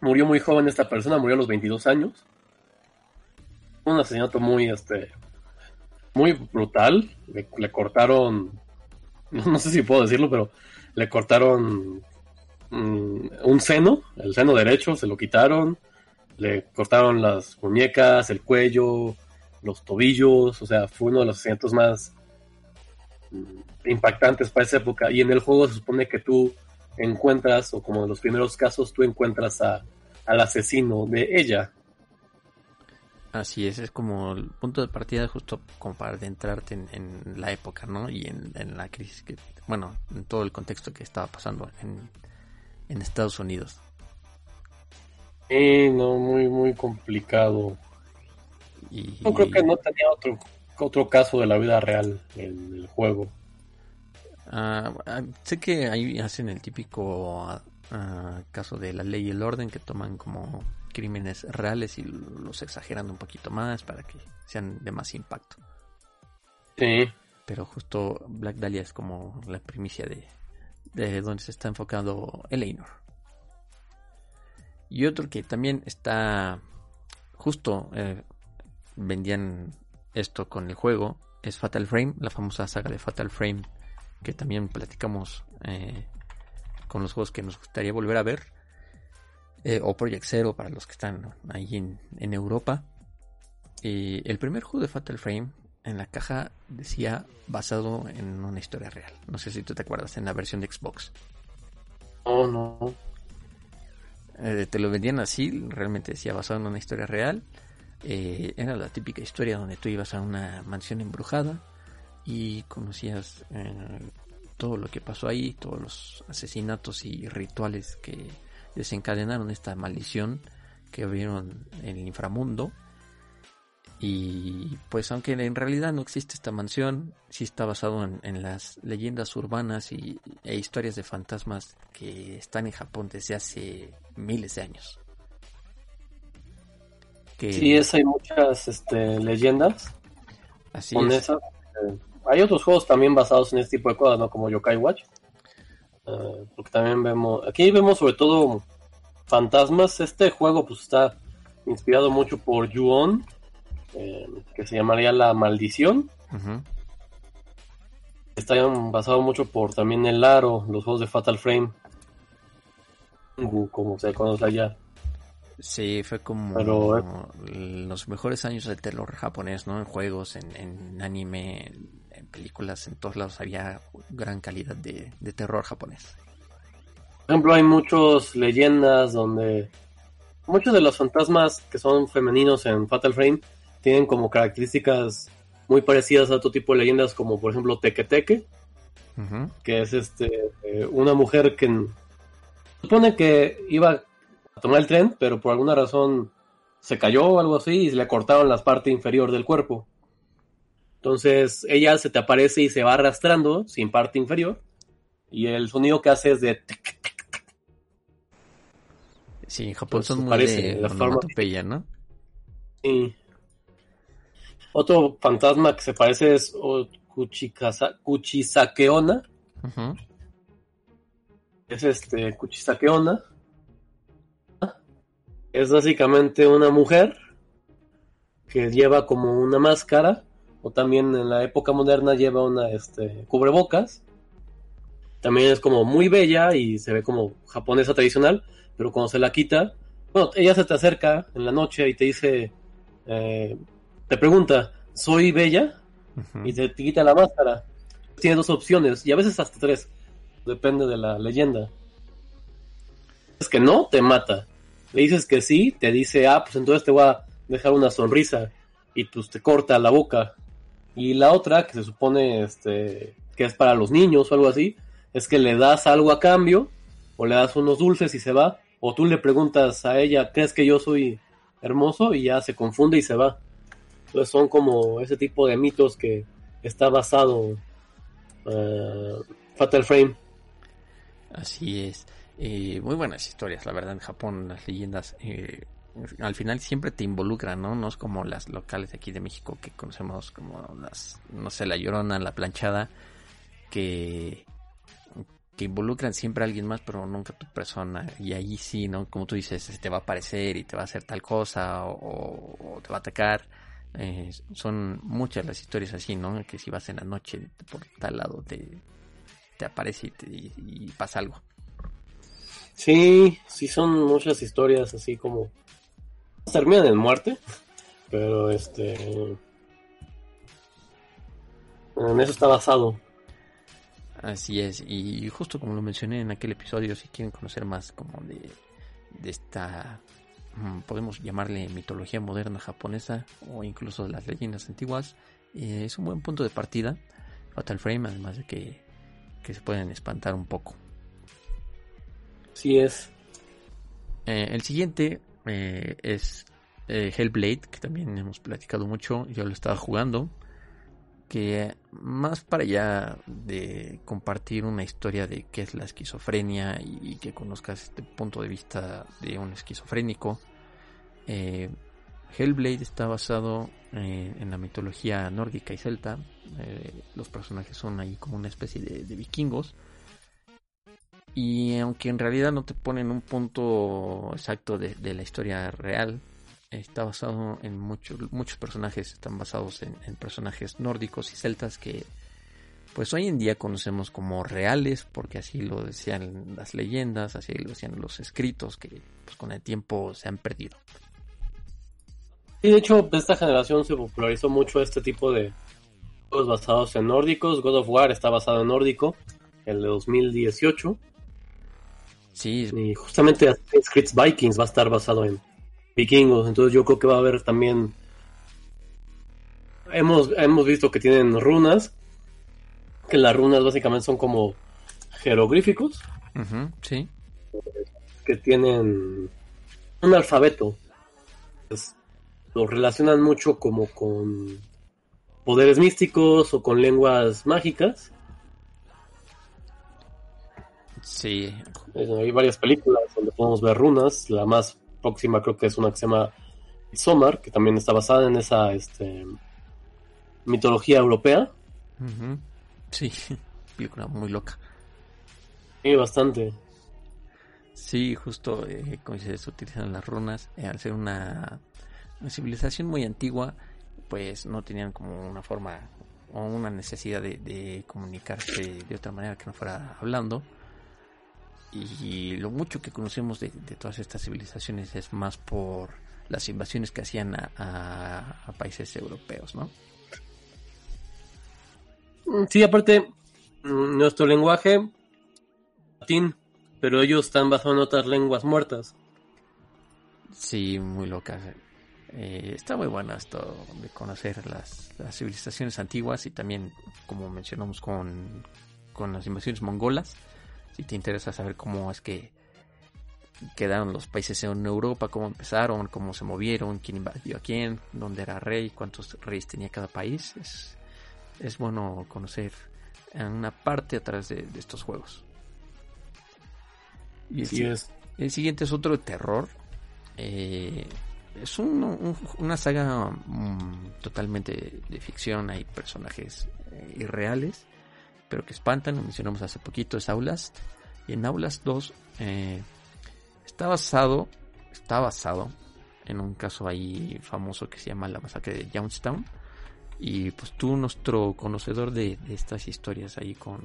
Murió muy joven esta persona, murió a los 22 años. Un asesinato muy este muy brutal. Le, cortaron no sé si puedo decirlo, pero le cortaron mm, un seno, el seno derecho, se lo quitaron, le cortaron las muñecas, el cuello, los tobillos, o sea, fue uno de los asesinatos más mm, impactantes para esa época. Y en el juego se supone que tú encuentras, o como en los primeros casos, tú encuentras a, al asesino de ella. Así es, es como el punto de partida justo como para adentrarte en, la época, ¿no? Y en, la crisis, que, bueno, en todo el contexto que estaba pasando en, en Estados Unidos. Sí, no, muy, muy complicado. Y, Yo creo que no tenía otro, otro caso de la vida real en el juego. Ah, ah, sé que ahí hacen el típico ah, caso de la ley y el orden que toman como crímenes reales y los exageran un poquito más para que sean de más impacto. Sí. Pero justo Black Dahlia es como la primicia de, de donde se está enfocando Eleanor. Y otro que también está justo eh, vendían esto con el juego es Fatal Frame, la famosa saga de Fatal Frame que también platicamos eh, con los juegos que nos gustaría volver a ver. Eh, o Project Zero para los que están ahí en, Europa. el primer juego de Fatal Frame en la caja decía basado en una historia real. No sé si tú te acuerdas, en la versión de Xbox. Oh, no. Eh, te lo vendían así, realmente decía basado en una historia real. era la típica historia donde tú ibas a una mansión embrujada y conocías eh, todo lo que pasó ahí, todos los asesinatos y rituales que desencadenaron esta maldición que vieron en el inframundo. Y pues aunque en realidad no existe esta mansión, sí está basado en, las leyendas urbanas y, e historias de fantasmas que están en Japón desde hace miles de años. Que... Sí, es, hay muchas este, leyendas. Así es hay otros juegos también basados en este tipo de cosas, ¿no? Como Yokai Watch. Eh, porque también vemos, aquí vemos sobre todo fantasmas. Este juego pues está inspirado mucho por Yuon, eh, que se llamaría La Maldición. Está basado mucho por también el Aro, los juegos de Fatal Frame. Como se conoce allá. Sí, fue como eh, los mejores años del terror japonés, ¿no? En juegos, en, en anime, películas, en todos lados había gran calidad de, terror japonés. Por ejemplo, hay muchas leyendas donde muchos de los fantasmas que son femeninos en Fatal Frame tienen como características muy parecidas a otro tipo de leyendas, como por ejemplo Teke Teke, que es este eh, una mujer que supone que iba a tomar el tren, pero por alguna razón se cayó o algo así y le cortaron la parte inferior del cuerpo. Entonces ella se te aparece y se va arrastrando sin parte inferior. Y el sonido que hace es de... Sí, en Japón son muy de la forma ¿no? Sí. Otro fantasma que se parece es Kuchisakeona. Es este Kuchisakeona. Es básicamente una mujer que lleva como una máscara o también en la época moderna lleva una este, cubrebocas. También es como muy bella y se ve como japonesa tradicional, pero cuando se la quita, bueno, ella se te acerca en la noche y te dice, eh, te pregunta, ¿soy bella? Y te, quita la máscara. Tiene dos opciones y a veces hasta tres, depende de la leyenda. Es que no, te mata. Le dices que sí, te dice, ah, pues entonces te voy a dejar una sonrisa y pues te corta la boca. Y la otra, que se supone este, que es para los niños o algo así, es que le das algo a cambio, o le das unos dulces y se va, o tú le preguntas a ella, ¿crees que yo soy hermoso? Y ya se confunde y se va. Entonces son como ese tipo de mitos que está basado uh, Fatal Frame. Así es. Eh, muy buenas historias, la verdad, en Japón las leyendas eh, al final siempre te involucran, ¿no? No es como las locales de aquí de México que conocemos como las, no sé, la llorona, la planchada, que, que involucran siempre a alguien más, pero nunca a tu persona. Y ahí sí, ¿no? Como tú dices, te va a aparecer y te va a hacer tal cosa o, te va a atacar. Eh, son muchas las historias así, ¿no? Que si vas en la noche por tal lado te, te aparece y, y pasa algo. Sí, sí son muchas historias así como terminan en muerte, pero este en eso está basado. Así es, y justo como lo mencioné en aquel episodio, si quieren conocer más como de, de esta, mm, podemos llamarle mitología moderna japonesa o incluso de las leyendas antiguas, eh, es un buen punto de partida, Fatal Frame, además de que, que se pueden espantar un poco. Sí es. Eh, el siguiente eh, es eh, Hellblade, que también hemos platicado mucho, yo lo estaba jugando, que más para allá de compartir una historia de qué es la esquizofrenia y, que conozcas este punto de vista de un esquizofrénico, eh, Hellblade está basado en la mitología nórdica y celta, los personajes son ahí como una especie de vikingos, y aunque en realidad no te ponen un punto exacto de, la historia real, está basado en muchos muchos personajes, están basados en, personajes nórdicos y celtas que pues hoy en día conocemos como reales, porque así lo decían las leyendas, así lo decían los escritos, que pues con el tiempo se han perdido. Y de hecho, esta generación se popularizó mucho este tipo de juegos basados en nórdicos. God of War está basado en nórdico, el de 2018. Sí. Y justamente Assassin's Vikings va a estar basado en vikingos, entonces yo creo que va a haber también... Hemos, hemos visto que tienen runas, que las runas básicamente son como jeroglíficos. sí. Que tienen un alfabeto. Pues, lo relacionan mucho como con poderes místicos o con lenguas mágicas. Sí. Hay varias películas donde podemos ver runas. La más próxima creo que es una que se llama Somar, que también está basada en esa este, mitología europea. Sí, película muy loca. Sí, bastante. Sí, justo eh, como se utilizan las runas. Eh, al ser una, civilización muy antigua, pues no tenían como una forma o una necesidad de, de comunicarse de otra manera que no fuera hablando y lo mucho que conocemos de, todas estas civilizaciones es más por las invasiones que hacían a, países europeos, ¿no? Sí, aparte, mm, nuestro lenguaje, latín, pero ellos están basados en otras lenguas muertas. Sí, muy locas. Eh, está muy bueno esto de conocer las, las, civilizaciones antiguas y también, como mencionamos con, con las invasiones mongolas, si te interesa saber cómo es que quedaron los países en Europa, cómo empezaron, cómo se movieron, quién invadió a quién, dónde era rey, cuántos reyes tenía cada país, es, es bueno conocer en una parte a través de, estos juegos. Y el, es. el siguiente es otro de terror. Eh, es una saga mm, totalmente de ficción, hay personajes eh, irreales pero que espantan, lo mencionamos hace poquito, es Aulas. Y en Aulas 2 eh, está basado, está basado en un caso ahí famoso que se llama la masacre de Jonestown. Y pues tú, nuestro conocedor de, estas historias ahí con,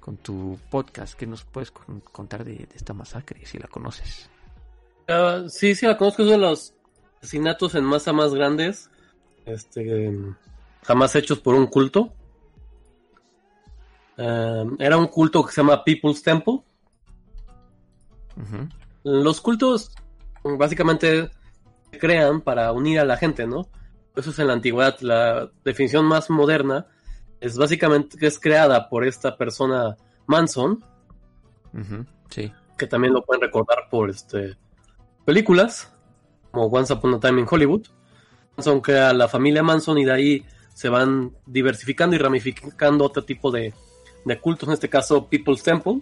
con, tu podcast, ¿qué nos puedes contar de, esta masacre, si la conoces? Ah, sí, sí, la conozco, es de los asesinatos en masa más grandes, este, jamás hechos por un culto. Em, era un culto que se llama People's Temple. Los cultos básicamente se crean para unir a la gente, ¿no? Eso es en la antigüedad. La definición más moderna es básicamente que es creada por esta persona Manson. Sí. Que también lo pueden recordar por este películas, como Once Upon a Time in Hollywood. Manson crea la familia Manson y de ahí se van diversificando y ramificando otro tipo de, de cultos, en este caso People's Temple.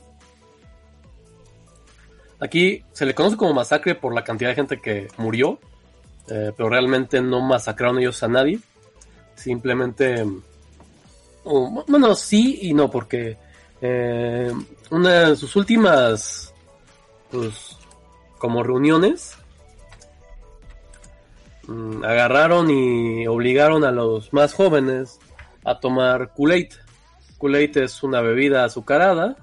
Aquí se le conoce como masacre por la cantidad de gente que murió, eh, pero realmente no masacraron ellos a nadie. Simplemente, bueno, sí y no, porque eh, una de sus últimas, pues, como reuniones, mm, agarraron y obligaron a los más jóvenes a tomar Kool-Aid. Kool-Aid es una bebida azucarada.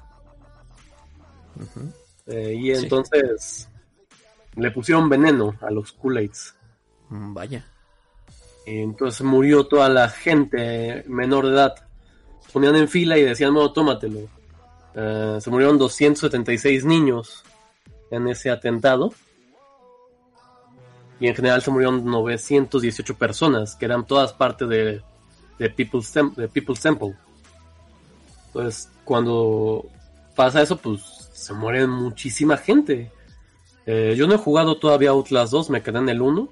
Eh, y entonces le pusieron veneno a los Kool-Aids. Mm, vaya. Y entonces murió toda la gente menor de edad. Se ponían en fila y decían, no, tómatelo. Eh, se murieron 276 niños en ese atentado. Y en general se murieron 918 personas, que eran todas partes de, de, People's, de People's Temple. Entonces, cuando pasa eso, pues se muere muchísima gente. Eh, yo no he jugado todavía Outlast 2, me quedé en el 1.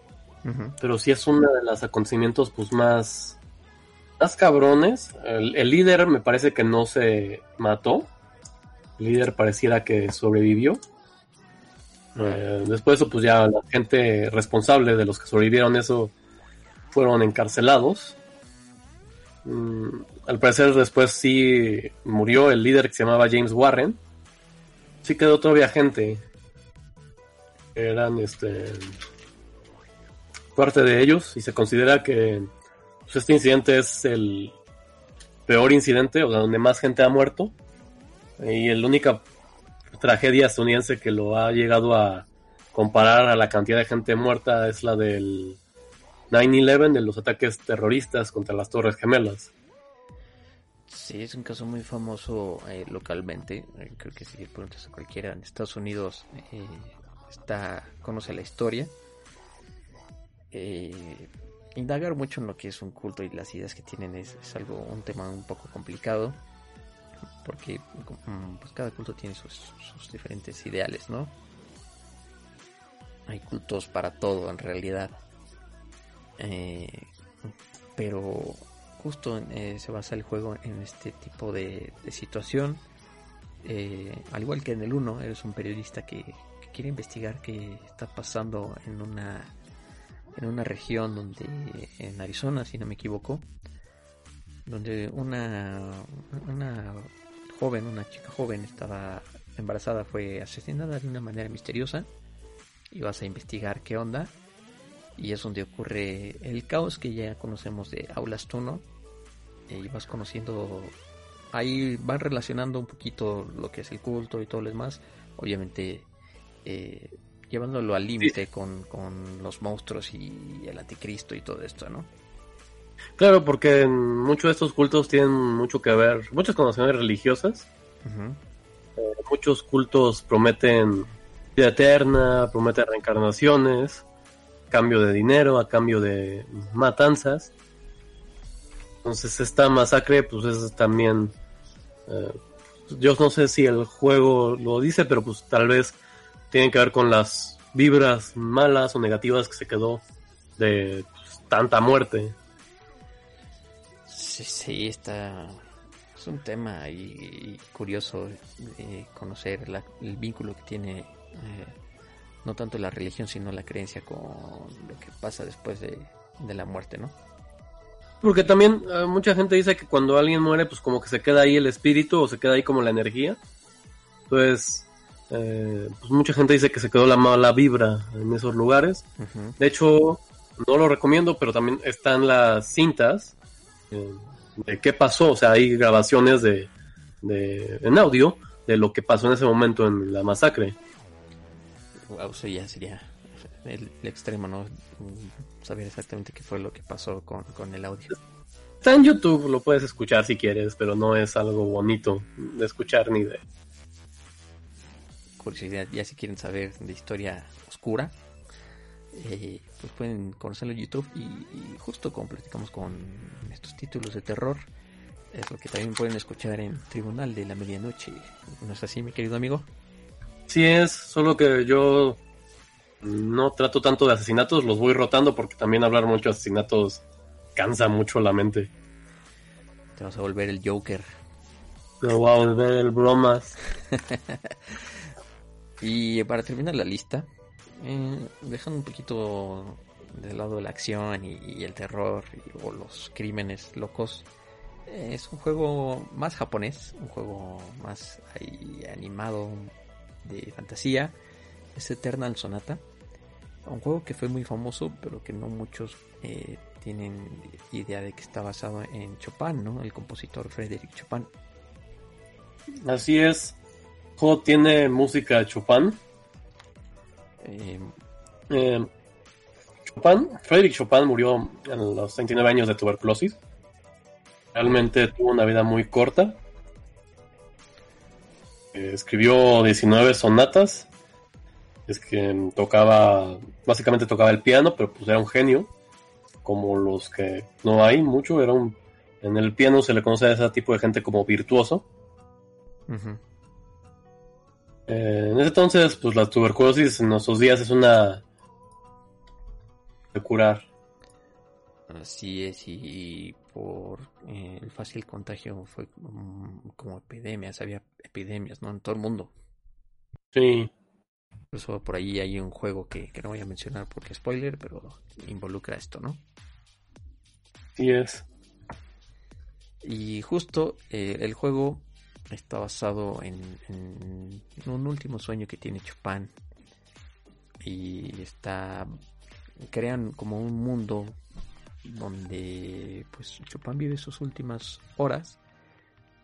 Pero sí es uno de los acontecimientos pues más, más cabrones. El, líder me parece que no se mató. El líder pareciera que sobrevivió. Eh, después de eso pues ya la gente responsable de los que sobrevivieron eso fueron encarcelados. Mm, al parecer después sí murió el líder que se llamaba James Warren sí quedó todavía gente. Eran este parte de ellos y se considera que pues, este incidente es el peor incidente, o sea, donde más gente ha muerto. Y la única tragedia estadounidense que lo ha llegado a comparar a la cantidad de gente muerta es la del 9-11, de los ataques terroristas contra las Torres Gemelas. Sí, es un caso muy famoso eh, localmente. Eh, creo que si preguntas a cualquiera en Estados Unidos, eh, está conoce la historia. indagar mucho en lo que es un culto y las ideas que tienen es, algo un tema un poco complicado porque mm, pues, cada culto tiene sus, sus diferentes ideales, ¿no? Hay cultos para todo en realidad. pero justo eh, se basa el juego en este tipo de, situación. Eh, al igual que en el 1, eres un periodista que, quiere investigar qué está pasando en una, en una región donde, en Arizona, si no me equivoco, donde una, una joven, una chica joven estaba embarazada, fue asesinada de una manera misteriosa y vas a investigar qué onda y es donde ocurre el caos que ya conocemos de Aulas Tuno y vas conociendo ahí van relacionando un poquito lo que es el culto y todo lo demás. Obviamente eh, llevándolo al límite con, los monstruos y el anticristo y todo esto no claro porque muchos de estos cultos tienen mucho que ver muchas conocimientos religiosas. Eh, muchos cultos prometen vida eterna prometen reencarnaciones cambio de dinero, a cambio de matanzas. Entonces esta masacre pues es también... Eh, yo no sé si el juego lo dice, pero pues tal vez tiene que ver con las vibras malas o negativas que se quedó de pues, tanta muerte. Sí, sí, está... Es un tema y, curioso eh, conocer el vínculo que tiene eh, no tanto la religión, sino la creencia con lo que pasa después de, la muerte, ¿no? Porque también eh, mucha gente dice que cuando alguien muere, pues como que se queda ahí el espíritu o se queda ahí como la energía. Entonces, eh, pues mucha gente dice que se quedó la mala vibra en esos lugares. De hecho, no lo recomiendo, pero también están las cintas eh, de qué pasó. O sea, hay grabaciones de, de, en audio de lo que pasó en ese momento en la masacre eso ya sería el, extremo, ¿no? Saber exactamente qué fue lo que pasó con, el audio. Está en YouTube, lo puedes escuchar si quieres, pero no es algo bonito de escuchar ni de... Curiosidad, ya si quieren saber de historia oscura, eh, pues pueden conocerlo en YouTube y, justo como platicamos con estos títulos de terror, es lo que también pueden escuchar en Tribunal de la Medianoche. ¿No es así, mi querido amigo? Sí es, solo que yo no trato tanto de asesinatos, los voy rotando porque también hablar mucho de asesinatos cansa mucho la mente. Te vas a volver el Joker. Te voy a volver el bromas. Y para terminar la lista, eh, dejando un poquito de lado la acción y, el terror o los crímenes locos, eh, es un juego más japonés, un juego más animado de fantasía, es Eternal Sonata, un juego que fue muy famoso pero que no muchos eh, tienen idea de que está basado en Chopin, ¿no? El compositor Frédéric Chopin. Así es. El juego tiene música de Chopin. Eh, eh, Chopin, Frédéric Chopin murió a los 29 años de tuberculosis. Realmente tuvo una vida muy corta. Eh, escribió 19 sonatas. Es que tocaba, básicamente tocaba el piano, pero pues era un genio como los que no hay mucho. Era un, en el piano se le conoce a ese tipo de gente como virtuoso. Eh, en ese entonces, pues la tuberculosis en nuestros días es una de curar. Así es, y por eh, el fácil contagio fue como, epidemias, había epidemias, ¿no? En todo el mundo. Sí. Incluso por ahí hay un juego que, que no voy a mencionar porque spoiler, pero involucra esto, ¿no? Sí es. Y justo eh, el juego está basado en, un último sueño que tiene Chopin. Y está. crean como un mundo donde pues Chopin vive sus últimas horas.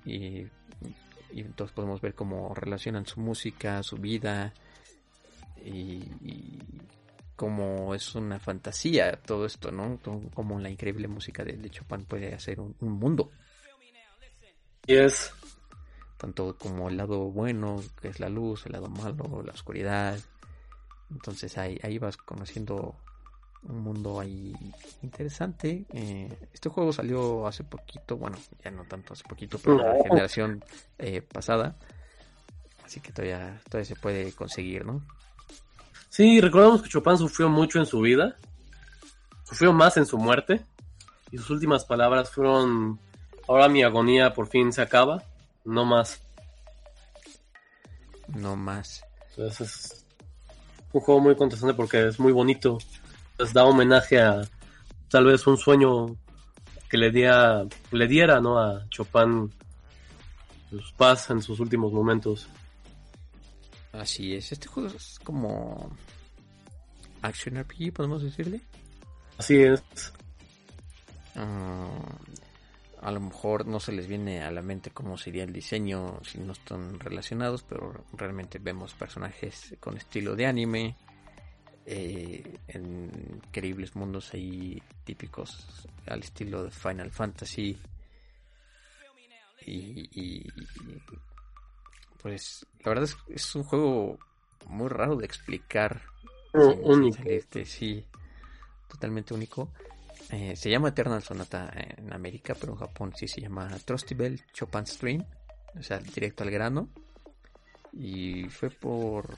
Y, y entonces podemos ver cómo relacionan su música, su vida. Y, y como es una fantasía todo esto, ¿no? Como la increíble música de, Chopin puede hacer un, mundo. Y es. Tanto como el lado bueno, que es la luz, el lado malo, la oscuridad. Entonces ahí, ahí vas conociendo un mundo ahí interesante. Eh, este juego salió hace poquito, bueno, ya no tanto hace poquito, pero la generación eh, pasada. Así que todavía, todavía se puede conseguir, ¿no? Sí, recordamos que Chopin sufrió mucho en su vida, sufrió más en su muerte, y sus últimas palabras fueron, ahora mi agonía por fin se acaba, no más. No más. es un juego muy contestante porque es muy bonito, les da homenaje a tal vez un sueño que le, diera, le diera ¿no? a Chopin sus paz en sus últimos momentos. Así es, este juego es como Action RPG, podemos decirle. Así es. Ah, a lo mejor no se les viene a la mente cómo sería el diseño si no están relacionados, pero realmente vemos personajes con estilo de anime, eh, en increíbles mundos ahí típicos al estilo de Final Fantasy. y pues la verdad es, es un juego muy raro de explicar. único. sí, totalmente único. Eh, se llama Eternal Sonata en América, pero en Japón sí se llama Trusty Bell Chopin Stream, o sea, directo al grano. Y fue por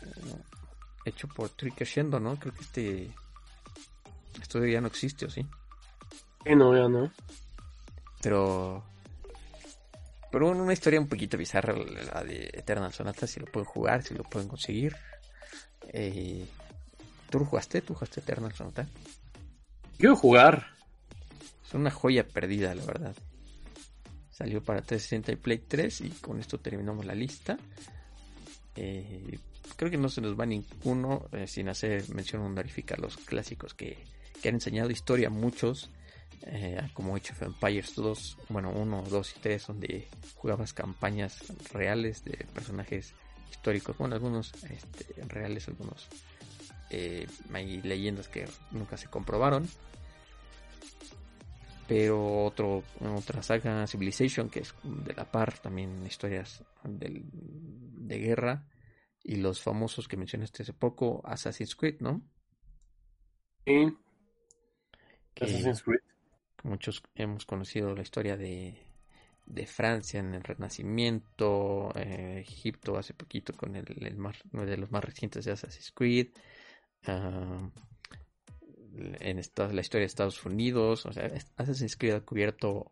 hecho por Trickersendo, ¿no? Creo que este estudio ya no existe, ¿o sí? Sí, no, ya no. Pero pero una historia un poquito bizarra, la de Eternal Sonata, si lo pueden jugar, si lo pueden conseguir. Eh, ¿Tú lo jugaste? ¿Tú jugaste Eternal Sonata? Quiero jugar. Es una joya perdida, la verdad. Salió para 360 y Play 3 y con esto terminamos la lista. Eh, creo que no se nos va ninguno eh, sin hacer mención honorífica a los clásicos que, que han enseñado historia a muchos eh, como Age of Empires 2, bueno, 1, 2 y 3, donde jugabas campañas reales de personajes históricos, bueno, algunos este, reales, algunos eh, hay leyendas que nunca se comprobaron. Pero otro, otra saga, Civilization, que es de la par, también historias de guerra. Y los famosos que mencionaste hace poco, Assassin's Creed, ¿no? Sí. Assassin's Creed Muchos hemos conocido la historia de, Francia en el Renacimiento, eh, Egipto hace poquito con el, uno de los más recientes de Assassin's Creed, ah, en la historia de Estados Unidos, o sea, Assassin's Creed ha cubierto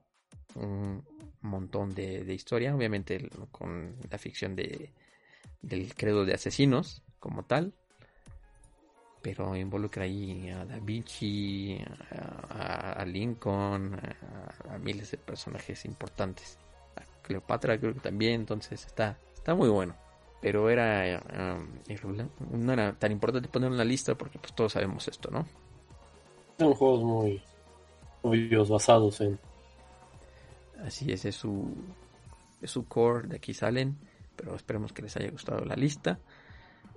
un montón de, historia, obviamente con la ficción de, del credo de asesinos, como tal, pero involucra ahí a Da Vinci, a, Lincoln, a, miles de personajes importantes. A Cleopatra creo que también, entonces está, está muy bueno. Pero era um, no era tan importante ponerlo en la lista porque pues todos sabemos esto, ¿no? Son juegos muy obvios basados en. Así es, es su, es su core, de aquí salen, pero esperemos que les haya gustado la lista.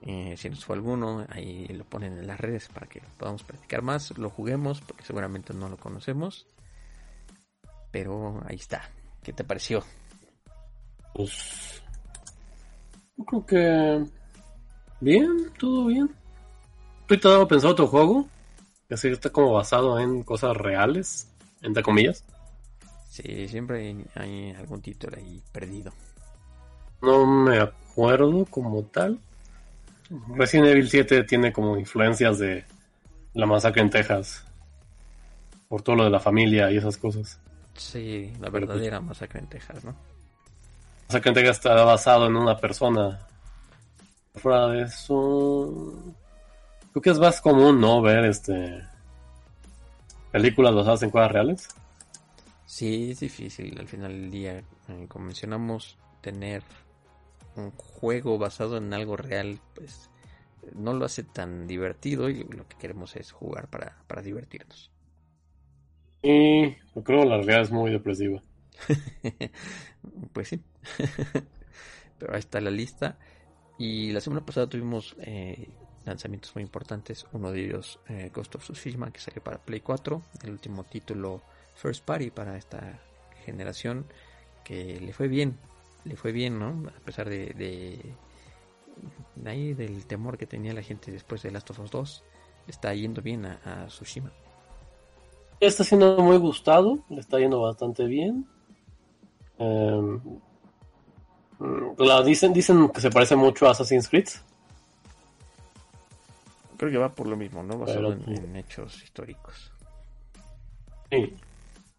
Eh, si nos fue alguno, ahí lo ponen en las redes para que podamos practicar más, lo juguemos, porque seguramente no lo conocemos. Pero ahí está. ¿Qué te pareció? Pues. Yo creo que. Bien, todo bien. Estoy todo pensado otro juego. Que así está como basado en cosas reales, entre comillas. Sí, siempre hay, hay algún título ahí perdido. No me acuerdo como tal. Resident Evil 7 tiene como influencias de la masacre en Texas. Por todo lo de la familia y esas cosas. Sí, la pues, verdadera masacre en Texas, ¿no? Masacre en Texas está basado en una persona. Fuera de eso. Creo que es más común, ¿no? Ver este. películas basadas en cosas reales. Sí, es difícil al final del día. Eh, como mencionamos, tener un juego basado en algo real, pues no lo hace tan divertido y lo que queremos es jugar para, para divertirnos. Y yo creo que la realidad es muy depresiva. pues sí. Pero ahí está la lista. Y la semana pasada tuvimos eh, lanzamientos muy importantes. Uno de ellos, eh, Ghost of Tsushima, que salió para Play 4. El último título First Party para esta generación. Que le fue bien le fue bien, ¿no? A pesar de, de, ahí del temor que tenía la gente después de Last of Us 2, está yendo bien a, Tsushima. Está siendo muy gustado, le está yendo bastante bien. Em, la, dicen, dicen que se parece mucho a Assassin's Creed. Creo que va por lo mismo, ¿no? Basado en, en, hechos históricos. Sí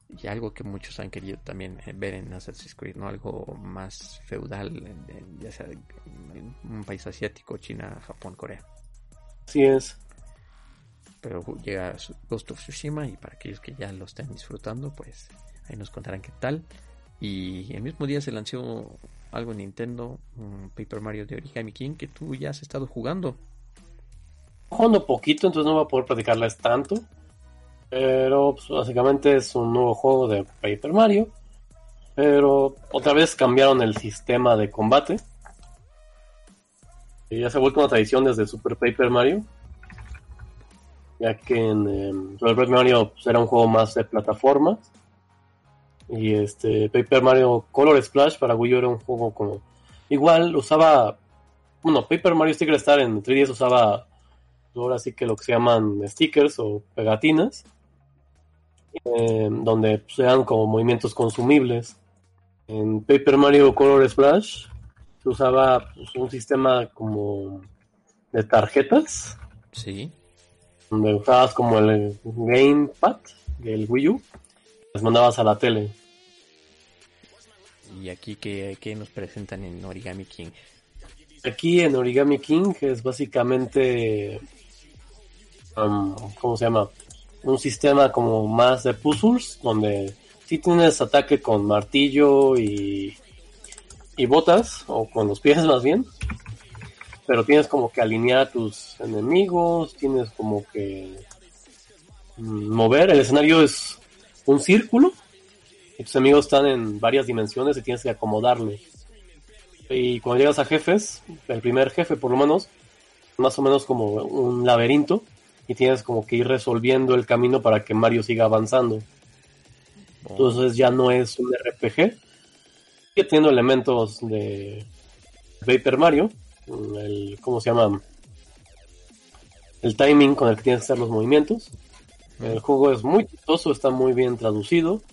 y algo que muchos han querido también eh, ver en Assassin's Creed, ¿no? Algo más feudal, ya sea en un país asiático, China, Japón, Corea. Así es. Pero llega Ghost of Tsushima y para aquellos que ya lo estén disfrutando, pues ahí nos contarán qué tal. Y el mismo día se lanzó algo en Nintendo, un Paper Mario de Origami King, que tú ya has estado jugando. Jugando poquito, entonces no voy a poder platicarles tanto. Pero pues, básicamente es un nuevo juego de Paper Mario. Pero otra vez cambiaron el sistema de combate. Y ya se ha vuelto una tradición desde Super Paper Mario. Ya que en em, Super Paper Mario pues, era un juego más de plataformas. Y este Paper Mario Color Splash para Wii U era un juego como. Igual usaba. Bueno, Paper Mario Sticker Star en 3DS usaba ahora sí que lo que se llaman stickers o pegatinas eh, donde sean como movimientos consumibles. En Paper Mario Color Splash se usaba pues, un sistema como de tarjetas. Sí. Donde usabas como el Gamepad del Wii U, las mandabas a la tele. ¿Y aquí qué, nos presentan en Origami King? Aquí en Origami King es básicamente. Um, ¿Cómo se llama? un sistema como más de puzzles, donde si tienes ataque con martillo y, y botas, o con los pies más bien, pero tienes como que alinear a tus enemigos, tienes como que mm, mover, el escenario es un círculo, y tus enemigos están en varias dimensiones y tienes que acomodarlos. Y cuando llegas a jefes, el primer jefe por lo menos, más o menos como un laberinto, y tienes como que ir resolviendo el camino para que Mario siga avanzando. Entonces ya no es un RPG, sigue teniendo elementos de Paper Mario, el, ¿cómo se llama? El timing con el que tienes que hacer los movimientos. El juego es muy chistoso, está muy bien traducido.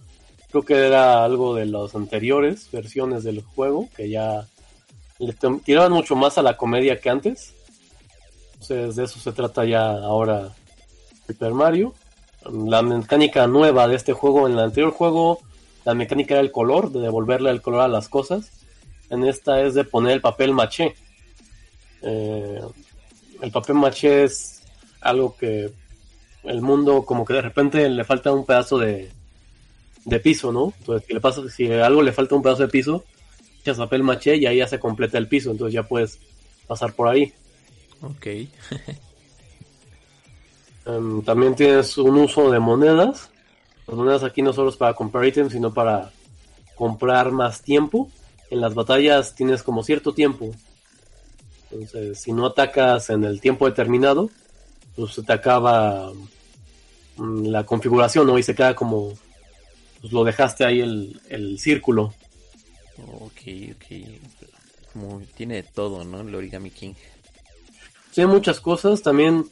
Creo que era algo de las anteriores versiones del juego, que ya le tiraban mucho más a la comedia que antes. Entonces de eso se trata ya ahora Super Mario. La mecánica nueva de este juego, en el anterior juego la mecánica era el color, de devolverle el color a las cosas. En esta es de poner el papel maché. Eh, el papel maché es algo que el mundo como que de repente le falta un pedazo de, de piso, ¿no? Entonces, si, le pasa, si algo le falta un pedazo de piso, echas papel maché y ahí ya se completa el piso, entonces ya puedes pasar por ahí. Ok. Em, también tienes un uso de monedas. Las monedas aquí no solo es para comprar ítems, sino para comprar más tiempo. En las batallas tienes como cierto tiempo. Entonces, si no atacas en el tiempo determinado, pues se te acaba mm, la configuración, ¿no? Y se queda como, pues lo dejaste ahí el, el círculo. Ok, ok. Como tiene de todo, ¿no? El Origami King. Sí, muchas cosas. También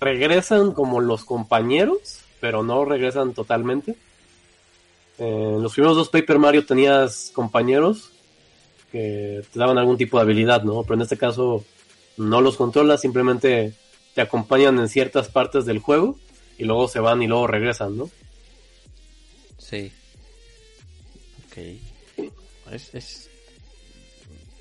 regresan como los compañeros, pero no regresan totalmente. Eh, en los primeros dos Paper Mario tenías compañeros que te daban algún tipo de habilidad, ¿no? Pero en este caso no los controlas, simplemente te acompañan en ciertas partes del juego y luego se van y luego regresan, ¿no? Sí. Ok. Es, es...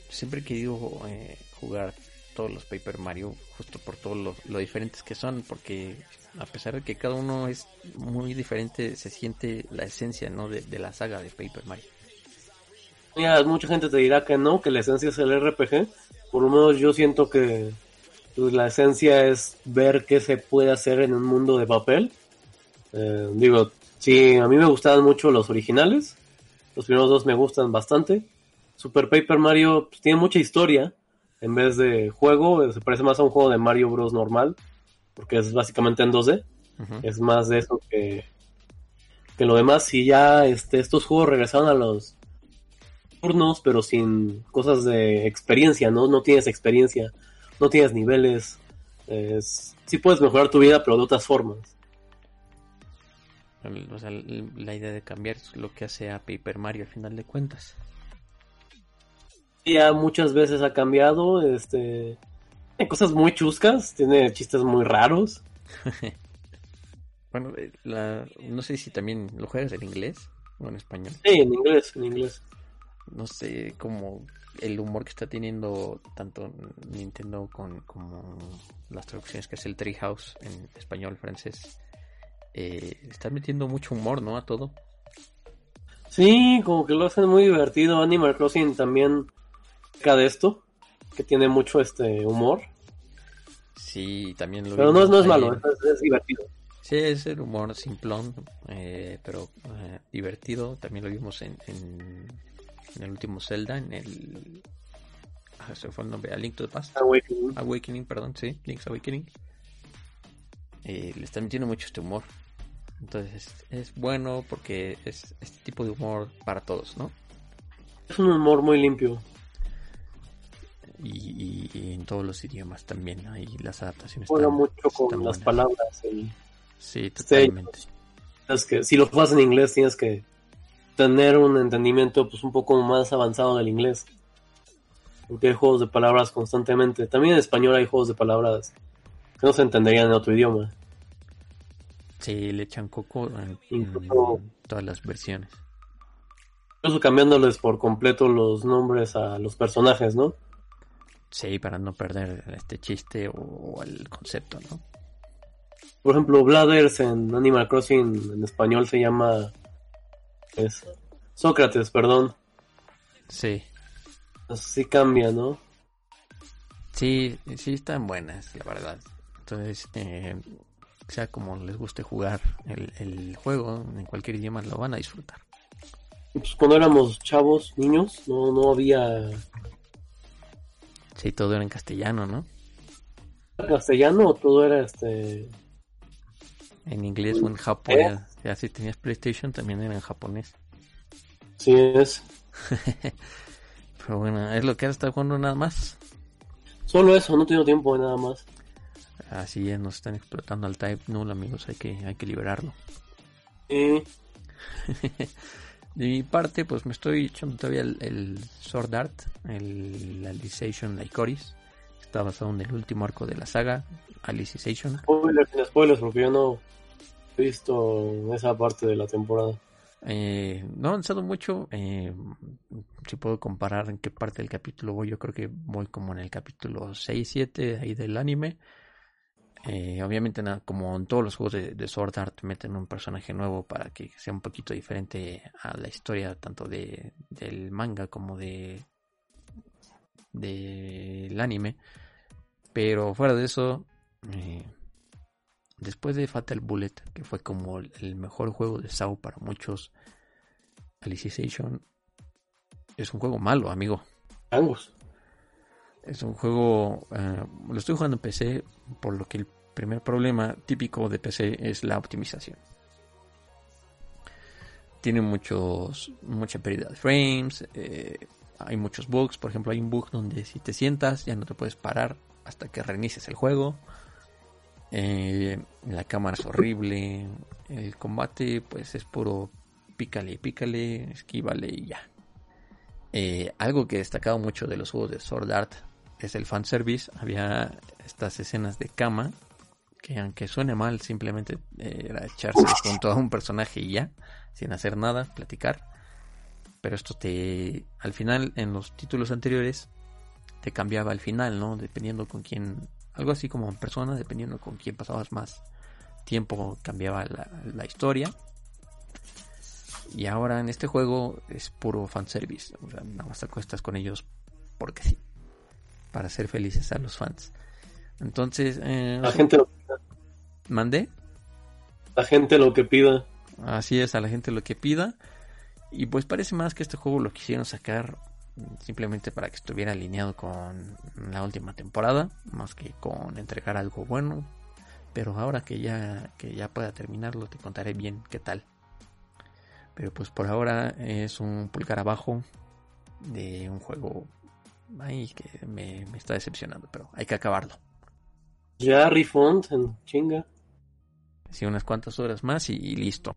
Siempre he querido eh, jugar todos los Paper Mario justo por todo lo, diferentes que son, porque a pesar de que cada uno es muy diferente, se siente la esencia, ¿no? De, de la saga de Paper Mario. Mira, mucha gente te dirá que no, que la esencia es el RPG. Por lo menos yo siento que pues, la esencia es ver qué se puede hacer en un mundo de papel. Eh, digo, sí, a mí me gustaban mucho los originales. Los primeros dos me gustan bastante. Super Paper Mario pues, tiene mucha historia. En vez de juego, se parece más a un juego de Mario Bros. normal. Porque es básicamente en 2D. Ujú. Es más de eso que, que lo demás. Si ya este, estos juegos regresaron a los turnos, pero sin cosas de experiencia, ¿no? No tienes experiencia, no tienes niveles. Es, sí puedes mejorar tu vida, pero de otras formas. O sea, la idea de cambiar es lo que hace a Paper Mario al final de cuentas. Ya muchas veces ha cambiado, este... Tiene cosas muy chuscas, tiene chistes muy raros. Bueno, eh, la, no sé si también lo juegas en inglés o en español. Sí, en inglés, en inglés. No sé cómo el humor que está teniendo tanto Nintendo con como las traducciones que hace el Treehouse en español, francés. Eh, está metiendo mucho humor, ¿no? A todo. Sí, como que lo hacen muy divertido. Animal Crossing también peca de esto, que tiene mucho este humor. Sí, también lo Pero no es, no es malo, es, es divertido. Sí, es el humor simplón, eh, pero eh, divertido. También lo vimos en, en, en el último Zelda, en el... Ah, se fue el nombre, A Link to the Past. Awakening. Awakening, perdón, sí, Link's Awakening. Eh, le está metiendo mucho este humor. Entonces es bueno porque es este tipo de humor para todos, ¿no? Es un humor muy limpio. Y, y- y en todos los idiomas también. Ahí las adaptaciones Juega mucho con las buenas. palabras. y Sí, totalmente. es que si lo juegas en inglés tienes que tener un entendimiento pues un poco más avanzado del inglés. Porque hay juegos de palabras constantemente. También en español hay juegos de palabras que no se entenderían en otro idioma. Sí, le echan coco en, Incluso- en todas las versiones. Incluso cambiándoles por completo los nombres a los personajes, ¿no? Sí, para no perder este chiste o el concepto, ¿no? Por ejemplo, Bladders en Animal Crossing en español se llama es Sócrates, perdón. Sí, Así cambia, ¿no? sí, sí están buenas, la verdad. Entonces, eh, sea como les guste jugar el, el juego, en cualquier idioma lo van a disfrutar. Pues cuando éramos chavos, niños, no, no había Sí, todo era en castellano, ¿no? castellano o todo era este En inglés o en japonés. Ya si tenías PlayStation también era en japonés. sí es Pero bueno, es lo que has estado jugando nada más. solo eso, no tengo tiempo de nada más. Así ya nos están explotando al Type Null, amigos. Hay que, hay que liberarlo. De mi parte, pues me estoy echando todavía el, el Sword Art, el Alicization Lycoris. Está basado en el último arco de la saga, Alicization. spoilers, sin spoilers, porque yo no he visto esa parte de la temporada. Eh, no he avanzado mucho. Eh, si puedo comparar en qué parte del capítulo voy, yo creo que voy como en el capítulo 6, 7 ahí del anime. Eh, obviamente, como en todos los juegos de, Sword Art, meten un personaje nuevo para que sea un poquito diferente a la historia, tanto de, del manga como de del anime. Pero fuera de eso, eh, después de Fatal Bullet, que fue como el mejor juego de SAO para muchos, Alicization es un juego malo, amigo. Ambos. Es un juego, eh, lo estoy jugando en PC, por lo que el primer problema típico de PC es la optimización. Tiene muchos, mucha pérdida de frames, eh, hay muchos bugs, por ejemplo hay un bug donde si te sientas ya no te puedes parar hasta que reinicies el juego. Eh, la cámara es horrible, el combate pues es puro pícale, pícale, esquívale y ya. Algo que he destacado mucho de los juegos de Sword Art es el fanservice. Había estas escenas de cama que aunque suene mal, simplemente eh, era echarse junto a un personaje y ya, sin hacer nada, platicar. Pero esto te, al final, en los títulos anteriores, te cambiaba al final, ¿no? Dependiendo con quién, algo así como en persona, dependiendo con quién pasabas más tiempo, cambiaba la, la historia. Y ahora en este juego es puro fanservice. O sea, nada más te acuestas con ellos porque sí. Para ser felices a los fans. Entonces. Eh, la gente lo pida. ¿Mandé? La gente lo que pida. Así es, a la gente lo que pida. Y pues parece más que este juego lo quisieron sacar simplemente para que estuviera alineado con la última temporada, más que con entregar algo bueno. Pero ahora que ya, que ya pueda terminarlo, te contaré bien qué tal. Pero pues por ahora es un pulgar abajo de un juego ahí que me, está decepcionando, pero hay que acabarlo. Ya refund chinga. Sí, unas cuantas horas más y, listo.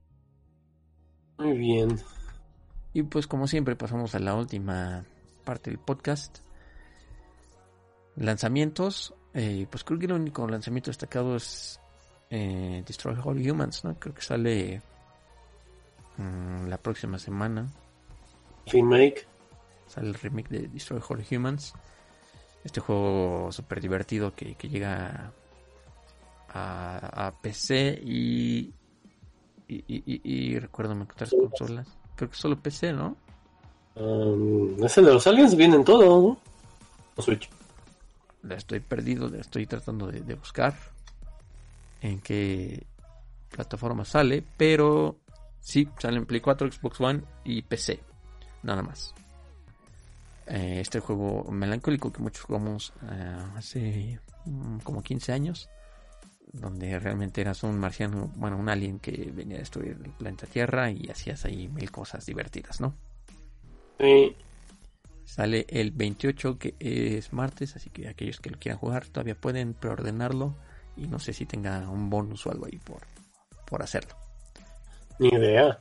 Muy bien. Y pues como siempre pasamos a la última parte del podcast. Lanzamientos. Eh, pues creo que el único lanzamiento destacado es eh, Destroy All Humans, ¿no? Creo que sale Mm, la próxima semana. Remake. Sale el remake de Destroy All Humans. Este juego súper divertido que, llega a, a, PC y y, y, y, recuerdo otras consolas. Creo que solo PC, ¿no? Um, ese de los aliens vienen todo, ¿no? Switch. estoy perdido, estoy tratando de, de buscar en qué plataforma sale, pero Sí, sale en Play 4, Xbox One y PC. Nada más. Eh, este juego melancólico que muchos jugamos eh, hace mm, como 15 años. Donde realmente eras un marciano, bueno, un alien que venía a destruir el planeta Tierra y hacías ahí mil cosas divertidas, ¿no? Sí. Sale el 28, que es martes, así que aquellos que lo quieran jugar todavía pueden preordenarlo. Y no sé si tenga un bonus o algo ahí por, por hacerlo. Ni idea.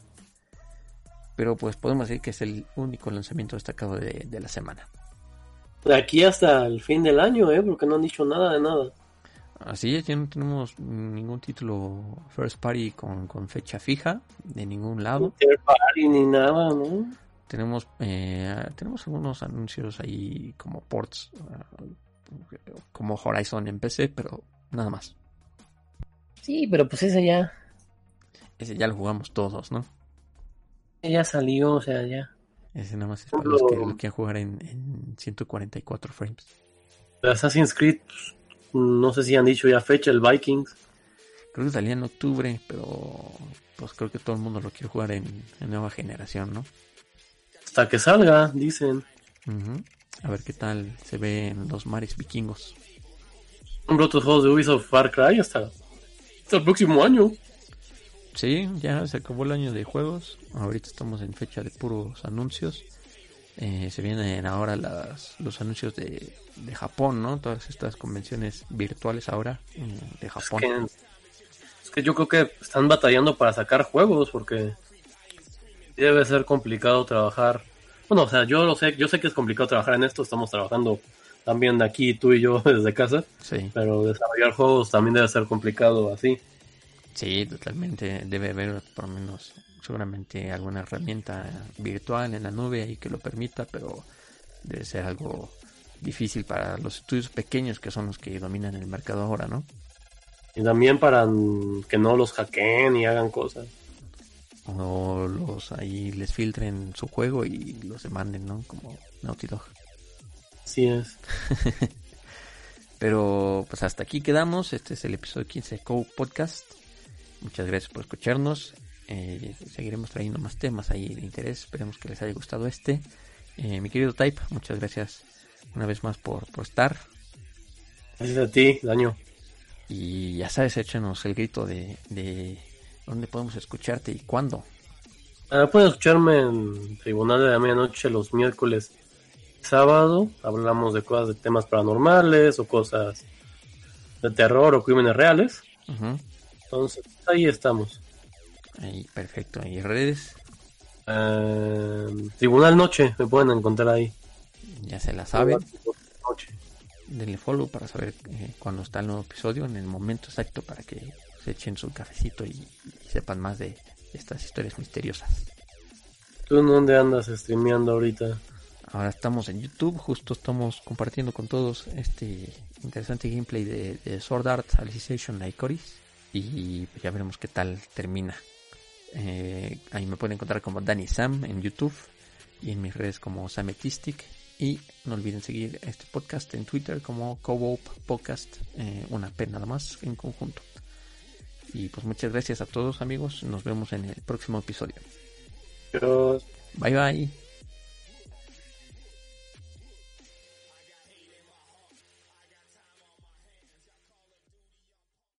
Pero pues podemos decir que es el único lanzamiento destacado de, la semana. De aquí hasta el fin del año, ¿eh? Porque no han dicho nada de nada. Así es, ya no tenemos ningún título first party con, fecha fija de ningún lado. Third party ni nada, ¿no? Tenemos, eh, tenemos algunos anuncios ahí como ports, eh, como Horizon en PC, pero nada más. Sí, pero pues ese ya ese ya lo jugamos todos, ¿no? Ya salió, o sea, ya. Ese nada más es para los que lo quieran jugar en, en 144 frames. Assassin's Creed, no sé si han dicho ya fecha, el Vikings. Creo que salía en octubre, pero pues creo que todo el mundo lo quiere jugar en, nueva generación, ¿no? Hasta que salga, dicen. A ver qué tal se ve en los mares vikingos. Un otros juegos de Ubisoft Far Cry hasta, hasta el próximo año. Sí, ya se acabó el año de juegos. Ahorita estamos en fecha de puros anuncios. Eh, se vienen ahora las, los anuncios de, de, Japón, ¿no? Todas estas convenciones virtuales ahora mm, de Japón. Es que, yo creo que están batallando para sacar juegos porque debe ser complicado trabajar. Bueno, o sea, yo lo sé, yo sé que es complicado trabajar en esto. Estamos trabajando también de aquí tú y yo desde casa. Sí. Pero desarrollar juegos también debe ser complicado así. Sí, totalmente. Debe haber por lo menos seguramente alguna herramienta virtual en la nube y que lo permita, pero debe ser algo difícil para los estudios pequeños que son los que dominan el mercado ahora, ¿no? Y también para que no los hackeen y hagan cosas. O los ahí les filtren su juego y los demanden, ¿no? Como Naughty Dog. Así es. Pero pues hasta aquí quedamos. Este es el episodio 15 de Co Podcast. Muchas gracias por escucharnos. Eh, seguiremos trayendo más temas ahí de interés. Esperemos que les haya gustado este. Eh, mi querido Type, muchas gracias una vez más por, por estar. Gracias a ti, Daño. Y ya sabes, échanos el grito de, de dónde podemos escucharte y cuándo. Ah, pueden escucharme en Tribunal de la Medianoche los miércoles, sábado. Hablamos de cosas de temas paranormales o cosas de terror o crímenes reales. Entonces, ahí estamos. Ahí, perfecto. ¿Y redes? Eh, Tribunal Noche, me pueden encontrar ahí. Ya se la saben. Denle follow para saber eh, cuándo está el nuevo episodio, en el momento exacto para que se echen su cafecito y, sepan más de estas historias misteriosas. ¿Tú en dónde andas streameando ahorita? Ahora estamos en YouTube, justo estamos compartiendo con todos este interesante gameplay de, Sword Art Alicization Lycoris y ya veremos qué tal termina. Eh, ahí me pueden encontrar como Danny Sam en YouTube y en mis redes como Sametistic. Y no olviden seguir este podcast en Twitter como Cobo Podcast, eh, una P nada más en conjunto. Y pues muchas gracias a todos amigos, nos vemos en el próximo episodio. Bye bye.